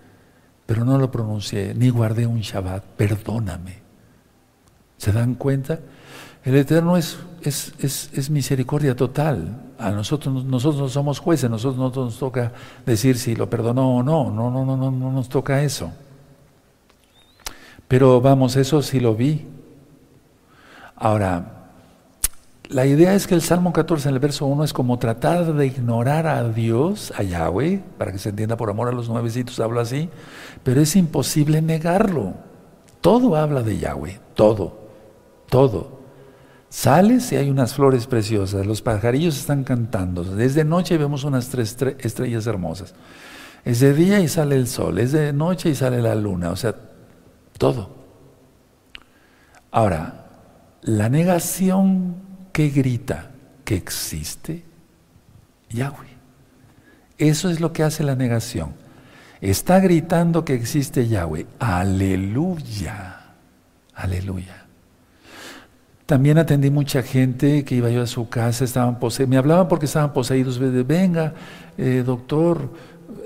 pero no lo pronuncié ni guardé un Shabbat. Perdóname. ¿Se dan cuenta? El Eterno es, es, es, misericordia total. A nosotros, nosotros no somos jueces, nosotros no nos toca decir si lo perdonó o no. No, no, no, no, no nos toca eso. Pero vamos, eso sí lo vi. Ahora, la idea es que el Salmo 14 en el verso 1 es como tratar de ignorar a Dios, a Yahweh, para que se entienda por amor a los nuevecitos, habla así, pero es imposible negarlo. Todo habla de Yahweh, todo, todo. Sales y hay unas flores preciosas, los pajarillos están cantando. Desde noche vemos unas tres estrellas hermosas. Es de día y sale el sol, es de noche y sale la luna, o sea, todo. Ahora, la negación que grita que existe Yahweh. Eso es lo que hace la negación. Está gritando que existe Yahweh. Aleluya. Aleluya. También atendí mucha gente que iba yo a su casa, estaban poseídos, me hablaban porque estaban poseídos, venga, eh, doctor,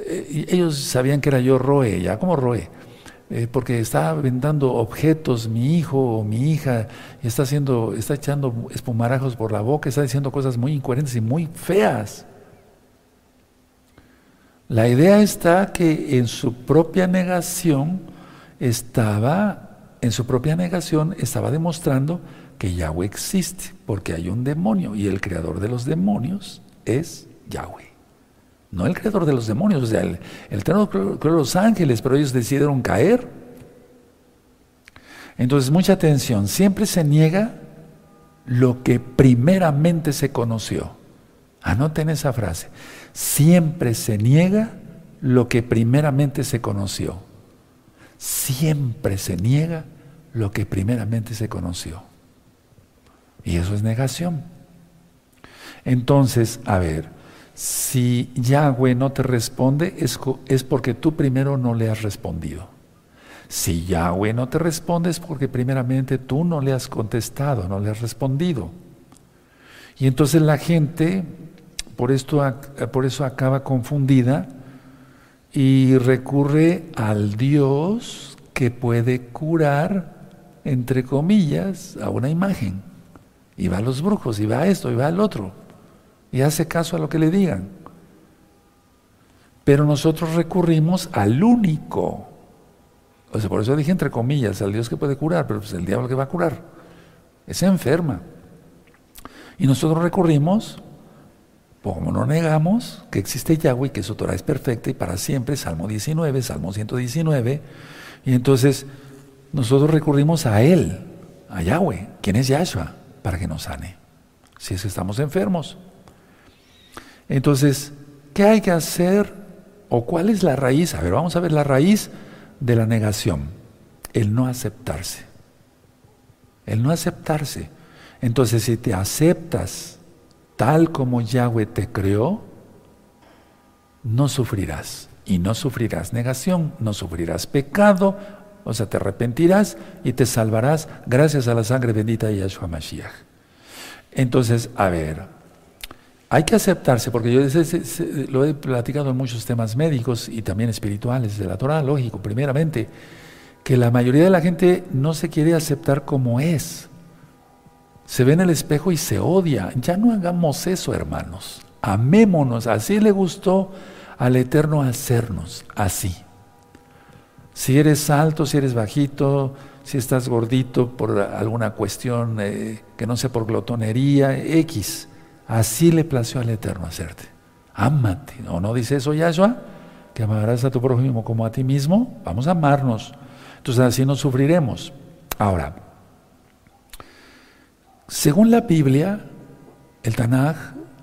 eh, ellos sabían que era yo Roe, ya como Roe, eh, porque estaba vendando objetos mi hijo o mi hija, está haciendo, está echando espumarajos por la boca, está diciendo cosas muy incoherentes y muy feas. La idea está que en su propia negación estaba, en su propia negación estaba demostrando que Yahweh existe, porque hay un demonio y el creador de los demonios es Yahweh. No el creador de los demonios, o sea, el, el creó, los ángeles, pero ellos decidieron caer. Entonces, mucha atención, siempre se niega lo que primeramente se conoció. Anoten esa frase. Siempre se niega lo que primeramente se conoció. Siempre se niega lo que primeramente se conoció. Y eso es negación. Entonces, a ver, si Yahweh no te responde, es, es, porque tú primero no le has respondido. Si Yahweh no te responde, es porque primeramente tú no le has contestado, no le has respondido. Y entonces la gente, por, esto, por eso acaba confundida y recurre al Dios que puede curar, entre comillas, a una imagen. Y va a los brujos, y va a esto, y va al otro. Y hace caso a lo que le digan. Pero nosotros recurrimos al único. O sea, por eso dije entre comillas, al Dios que puede curar, pero pues el diablo que va a curar. Es enferma. Y nosotros recurrimos, como no negamos que existe Yahweh, que su Torah es perfecta y para siempre, Salmo 19, Salmo 119, y entonces nosotros recurrimos a Él, a Yahweh, quien es Yahshua para que nos sane, si es que estamos enfermos. Entonces, ¿qué hay que hacer o cuál es la raíz? A ver, vamos a ver la raíz de la negación, el no aceptarse. El no aceptarse. Entonces, si te aceptas tal como Yahweh te creó, no sufrirás. Y no sufrirás negación, no sufrirás pecado, o sea, te arrepentirás y te salvarás gracias a la sangre bendita de Yahshua Mashiach. Entonces, a ver, hay que aceptarse, porque yo lo he platicado en muchos temas médicos y también espirituales de la Torah, lógico, primeramente, que la mayoría de la gente no se quiere aceptar como es. Se ve en el espejo y se odia. Ya no hagamos eso, hermanos. Amémonos. Así le gustó al Eterno hacernos, así. Si eres alto, si eres bajito, si estás gordito por alguna cuestión eh, que no sea por glotonería, X. Así le plació al Eterno hacerte. Ámate. ¿O no dice eso Yahshua? Que amarás a tu prójimo como a ti mismo. Vamos a amarnos. Entonces así no sufriremos. Ahora, según la Biblia, el Tanaj,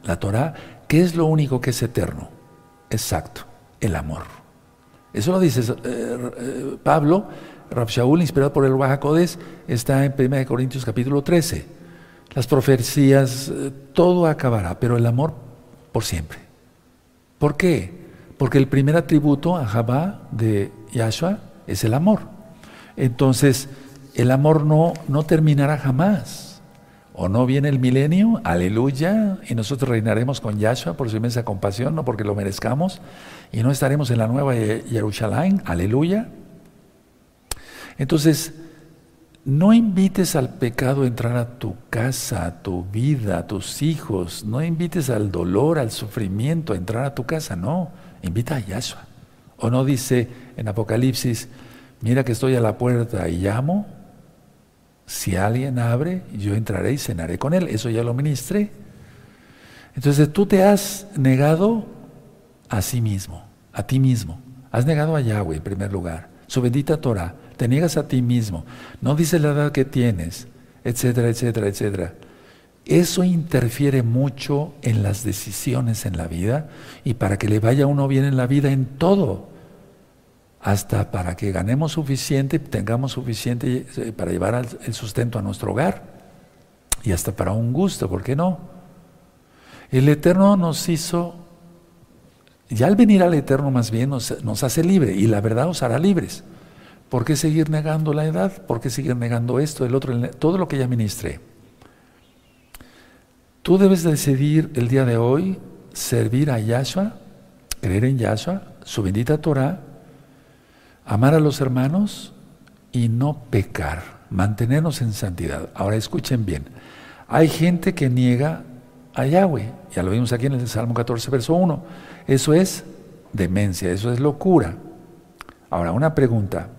la Torah, ¿qué es lo único que es eterno? Exacto, el amor. Eso lo dice eh, eh, Pablo, Rab Shaul, inspirado por el Wahakodes, está en 1 Corintios capítulo 13. Las profecías, eh, todo acabará, pero el amor por siempre. ¿Por qué? Porque el primer atributo, Ahabá, de Yahshua, es el amor. Entonces, el amor no, no terminará jamás. O no viene el milenio, aleluya, y nosotros reinaremos con Yahshua por su inmensa compasión, no porque lo merezcamos, y no estaremos en la nueva Jerusalén, aleluya. Entonces, no invites al pecado a entrar a tu casa, a tu vida, a tus hijos. No invites al dolor, al sufrimiento a entrar a tu casa. No, invita a Yahshua. O no dice en Apocalipsis, mira que estoy a la puerta y llamo. Si alguien abre, yo entraré y cenaré con él. Eso ya lo ministré. Entonces tú te has negado a sí mismo, a ti mismo. Has negado a Yahweh en primer lugar, su bendita Torah. Te niegas a ti mismo. No dices la edad que tienes, etcétera, etcétera, etcétera. Eso interfiere mucho en las decisiones en la vida y para que le vaya uno bien en la vida en todo. Hasta para que ganemos suficiente, tengamos suficiente eh, para llevar el sustento a nuestro hogar. Y hasta para un gusto, ¿por qué no? El Eterno nos hizo ya al venir al Eterno más bien nos, hace libre y la verdad os hará libres. ¿Por qué seguir negando la edad? ¿Por qué seguir negando esto, el otro, todo lo que ya ministré? Tú debes decidir el día de hoy servir a Yahshua, creer en Yahshua, su bendita Torah, amar a los hermanos y no pecar, mantenernos en santidad. Ahora escuchen bien, hay gente que niega a Yahweh, ya lo vimos aquí en el Salmo 14, verso 1. Eso es demencia, eso es locura. Ahora, una pregunta.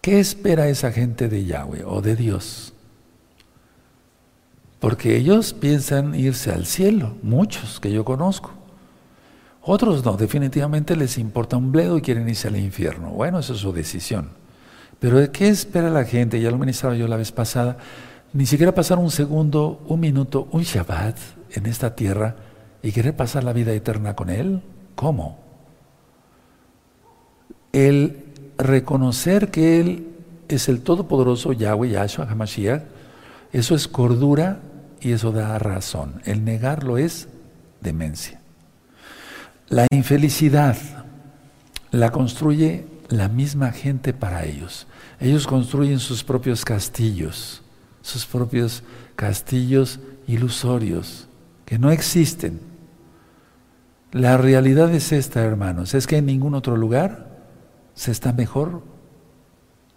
¿Qué espera esa gente de Yahweh o de Dios? Porque ellos piensan irse al cielo, muchos que yo conozco. Otros no, definitivamente les importa un bledo y quieren irse al infierno. Bueno, eso es su decisión. Pero ¿qué espera la gente? Ya lo ministraba yo la vez pasada. Ni siquiera pasar un segundo, un minuto, un Shabbat en esta tierra y querer pasar la vida eterna con Él. ¿Cómo? El reconocer que Él es el Todopoderoso Yahweh, Yahshua, Hamashiach, eso es cordura y eso da razón. El negarlo es demencia. La infelicidad la construye la misma gente para ellos. Ellos construyen sus propios castillos, sus propios castillos ilusorios que no existen. La realidad es esta, hermanos, es que en ningún otro lugar se está mejor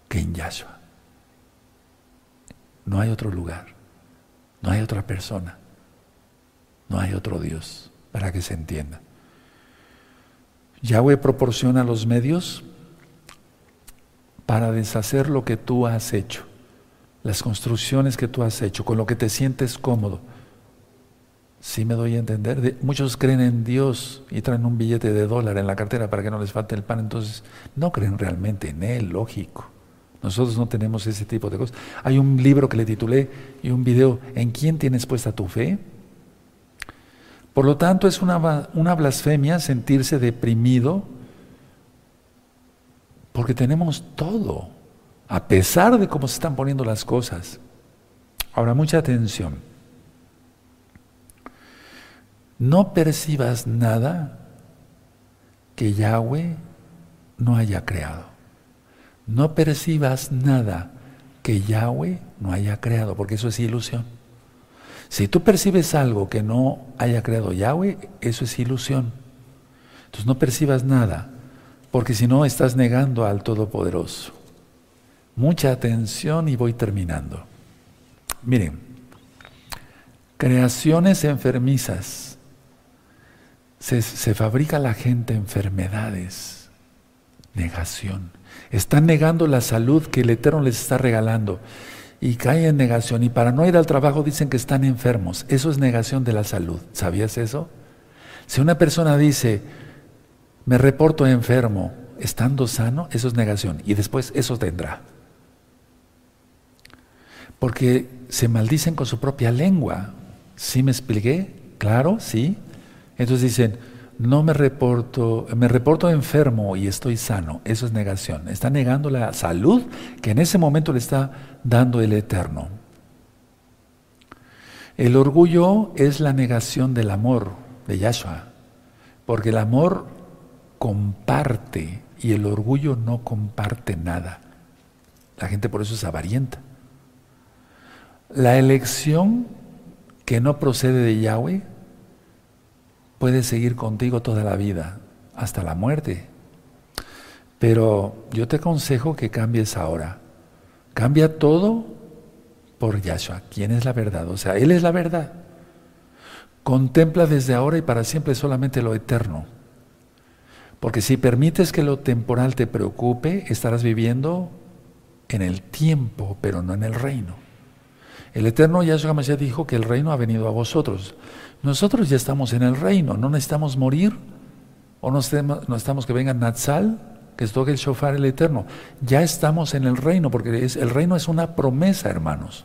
que en Yahshua. No hay otro lugar, no hay otra persona, no hay otro Dios, para que se entienda. Yahweh proporciona los medios para deshacer lo que tú has hecho, las construcciones que tú has hecho, con lo que te sientes cómodo. Sí me doy a entender. muchos creen en Dios y traen un billete de dólar en la cartera para que no les falte el pan, entonces no creen realmente en Él, lógico. Nosotros no tenemos ese tipo de cosas. Hay un libro que le titulé y un video, ¿en quién tienes puesta tu fe? Por lo tanto, es una, una blasfemia sentirse deprimido porque tenemos todo, a pesar de cómo se están poniendo las cosas. Ahora, mucha atención. no percibas nada que Yahweh no haya creado. No percibas nada que Yahweh no haya creado, porque eso es ilusión. Si tú percibes algo que no haya creado Yahweh, eso es ilusión. Entonces no percibas nada, porque si no estás negando al Todopoderoso. Mucha atención y voy terminando. Miren, creaciones enfermizas. Se, se fabrica la gente enfermedades. Negación. Están negando la salud que el Eterno les está regalando y caen en negación. Y para no ir al trabajo dicen que están enfermos. Eso es negación de la salud. ¿Sabías eso? Si una persona dice, me reporto enfermo, estando sano, eso es negación. Y después eso tendrá. Porque se maldicen con su propia lengua. ¿Sí me expliqué? Claro, sí. Entonces dicen, no me reporto, me reporto enfermo y estoy sano. Eso es negación. Está negando la salud que en ese momento le está dando el Eterno. El orgullo es la negación del amor de Yahshua, porque el amor comparte y el orgullo no comparte nada. La gente por eso es avarienta. La elección que no procede de Yahweh puede seguir contigo toda la vida, hasta la muerte. Pero yo te aconsejo que cambies ahora. Cambia todo por Yahshua, quien es la verdad. O sea, Él es la verdad. Contempla desde ahora y para siempre solamente lo eterno. Porque si permites que lo temporal te preocupe, estarás viviendo en el tiempo, pero no en el reino. El eterno Yahshua Mashiach dijo que el reino ha venido a vosotros. Nosotros ya estamos en el reino, no necesitamos morir, o no estamos, que venga Natsal, que toque el shofar el eterno. Ya estamos en el reino, porque el reino es una promesa, hermanos.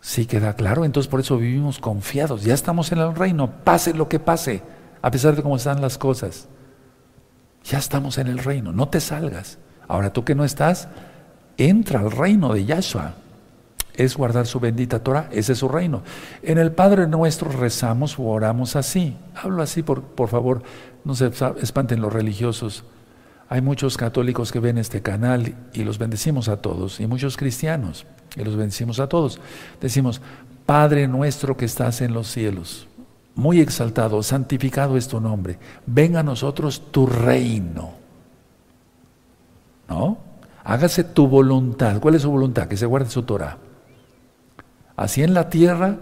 Sí queda claro, entonces por eso vivimos confiados. Ya estamos en el reino, pase lo que pase, a pesar de cómo están las cosas. Ya estamos en el reino, no te salgas. Ahora tú que no estás, entra al reino de Yahshua es guardar su bendita Torah, ese es su reino. En el Padre nuestro rezamos o oramos así. Hablo así, por, por favor, no se espanten los religiosos. Hay muchos católicos que ven este canal y los bendecimos a todos, y muchos cristianos, y los bendecimos a todos. Decimos, Padre nuestro que estás en los cielos, muy exaltado, santificado es tu nombre, venga a nosotros tu reino. ¿No? Hágase tu voluntad. ¿Cuál es su voluntad? Que se guarde su Torah. Así en la tierra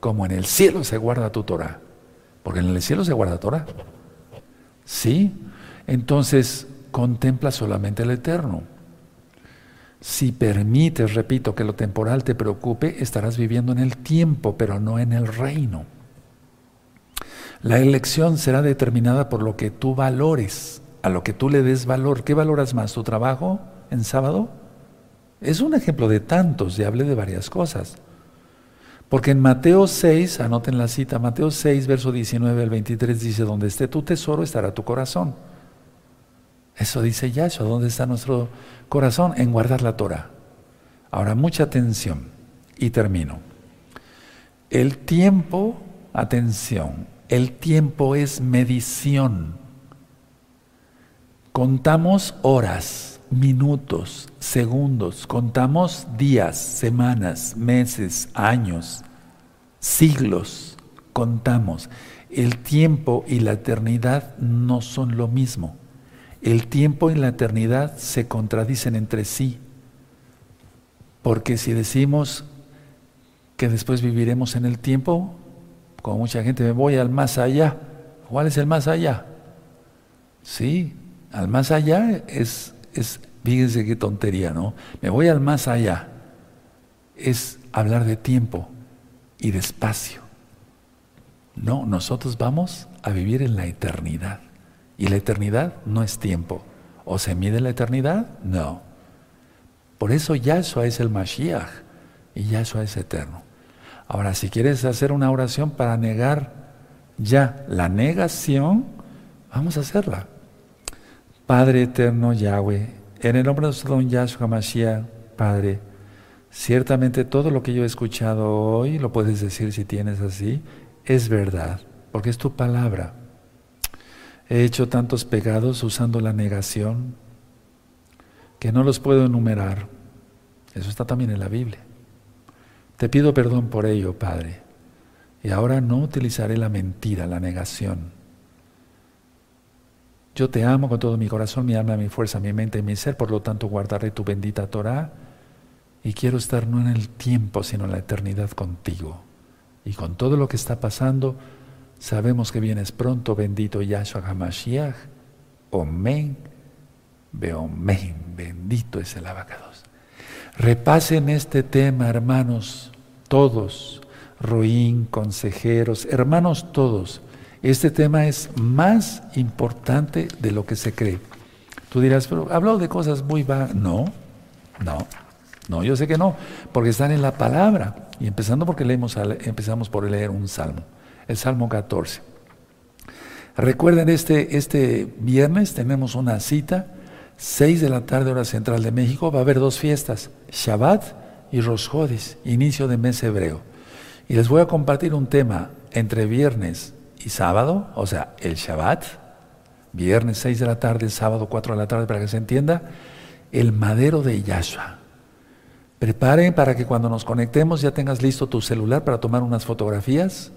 como en el cielo se guarda tu Torah. Porque en el cielo se guarda Torah. ¿Sí? Entonces contempla solamente el eterno. Si permites, repito, que lo temporal te preocupe, estarás viviendo en el tiempo, pero no en el reino. La elección será determinada por lo que tú valores, a lo que tú le des valor. ¿Qué valoras más? ¿Tu trabajo en sábado? Es un ejemplo de tantos, y hablé de varias cosas. Porque en Mateo 6, anoten la cita, Mateo 6, verso 19 al 23 dice, donde esté tu tesoro estará tu corazón. Eso dice Yahshua, ¿dónde está nuestro corazón? En guardar la Torah. Ahora, mucha atención y termino. El tiempo, atención, el tiempo es medición. Contamos horas minutos, segundos, contamos días, semanas, meses, años, siglos, contamos. El tiempo y la eternidad no son lo mismo. El tiempo y la eternidad se contradicen entre sí. Porque si decimos que después viviremos en el tiempo, como mucha gente me voy al más allá. ¿Cuál es el más allá? Sí, al más allá es es, fíjense qué tontería, ¿no? Me voy al más allá. Es hablar de tiempo y de espacio. No, nosotros vamos a vivir en la eternidad. Y la eternidad no es tiempo. ¿O se mide la eternidad? No. Por eso Yahshua es el Mashiach y Yahshua es eterno. Ahora, si quieres hacer una oración para negar ya la negación, vamos a hacerla. Padre eterno Yahweh, en el nombre de nuestro don Yahshua Mashiach, Padre, ciertamente todo lo que yo he escuchado hoy, lo puedes decir si tienes así, es verdad, porque es tu palabra. He hecho tantos pecados usando la negación que no los puedo enumerar. Eso está también en la Biblia. Te pido perdón por ello, Padre. Y ahora no utilizaré la mentira, la negación. Yo te amo con todo mi corazón, mi alma, mi fuerza, mi mente y mi ser, por lo tanto guardaré tu bendita Torah y quiero estar no en el tiempo, sino en la eternidad contigo. Y con todo lo que está pasando, sabemos que vienes pronto, bendito Yahshua HaMashiach. Omen, Beomen, bendito es el abacados. Repasen este tema, hermanos, todos, Roín, consejeros, hermanos todos. Este tema es más importante de lo que se cree. Tú dirás, pero hablado de cosas muy vagas. No, no, no, yo sé que no, porque están en la palabra. Y empezando porque leemos, empezamos por leer un salmo, el Salmo 14. Recuerden, este, este viernes tenemos una cita, 6 de la tarde, hora central de México, va a haber dos fiestas, Shabbat y Rosh inicio de mes hebreo. Y les voy a compartir un tema entre viernes y sábado, o sea, el Shabbat, viernes 6 de la tarde, sábado 4 de la tarde, para que se entienda, el madero de Yahshua. Preparen para que cuando nos conectemos ya tengas listo tu celular para tomar unas fotografías.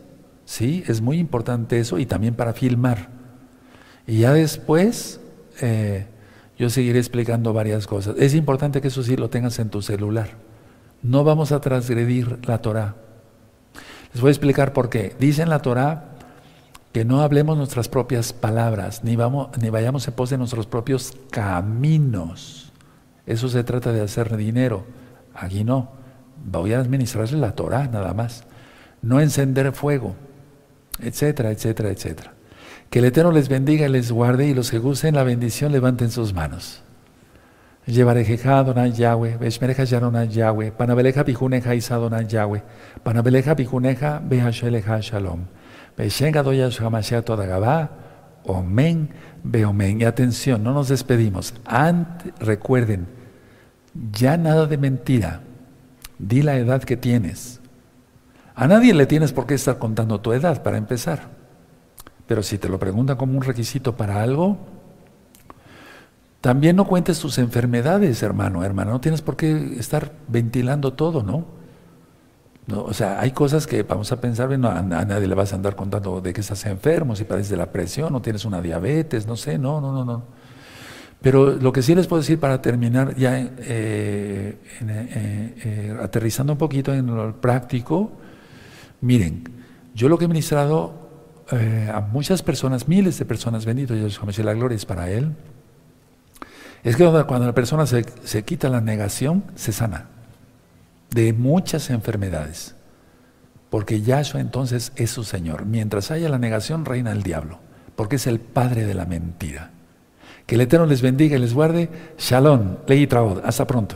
Sí, es muy importante eso y también para filmar. Y ya después eh, yo seguiré explicando varias cosas. Es importante que eso sí lo tengas en tu celular. No vamos a transgredir la Torah. Les voy a explicar por qué. Dice en la Torah que no hablemos nuestras propias palabras, ni, vamos, ni vayamos en pos de nuestros propios caminos. Eso se trata de hacer dinero. Aquí no. Voy a administrarle la Torah nada más. No encender fuego, etcétera, etcétera, etcétera. Que el Eterno les bendiga y les guarde y los que gusten la bendición levanten sus manos. Llevarejeja Donai Yahweh, Veshmereja Yarona Yahweh, Panabeleja Pijuneja Isadona Yahweh, Panabeleja Pijuneja Behasheleja Shalom, Beomen. Y atención, no nos despedimos. recuerden, ya nada de mentira. Di la edad que tienes. A nadie le tienes por qué estar contando tu edad para empezar. Pero si te lo preguntan como un requisito para algo, también no cuentes tus enfermedades, hermano, hermano. No tienes por qué estar ventilando todo, ¿no? No o sea, hay cosas que vamos a pensar, no, a, nadie le vas a andar contando de que estás enfermo, si padeces de la presión o tienes una diabetes, no sé, no, no, no, no. Pero lo que sí les puedo decir para terminar, ya eh, eh, eh, aterrizando un poquito en lo práctico, miren, yo lo que he ministrado a muchas personas, miles de personas, bendito Dios, dice la gloria es para Él, es que cuando la persona se, se quita la negación, se sana de muchas enfermedades. Porque Yahshua entonces es su Señor. Mientras haya la negación, reina el diablo, porque es el padre de la mentira. Que el Eterno les bendiga y les guarde. Shalom, ley y Hasta pronto.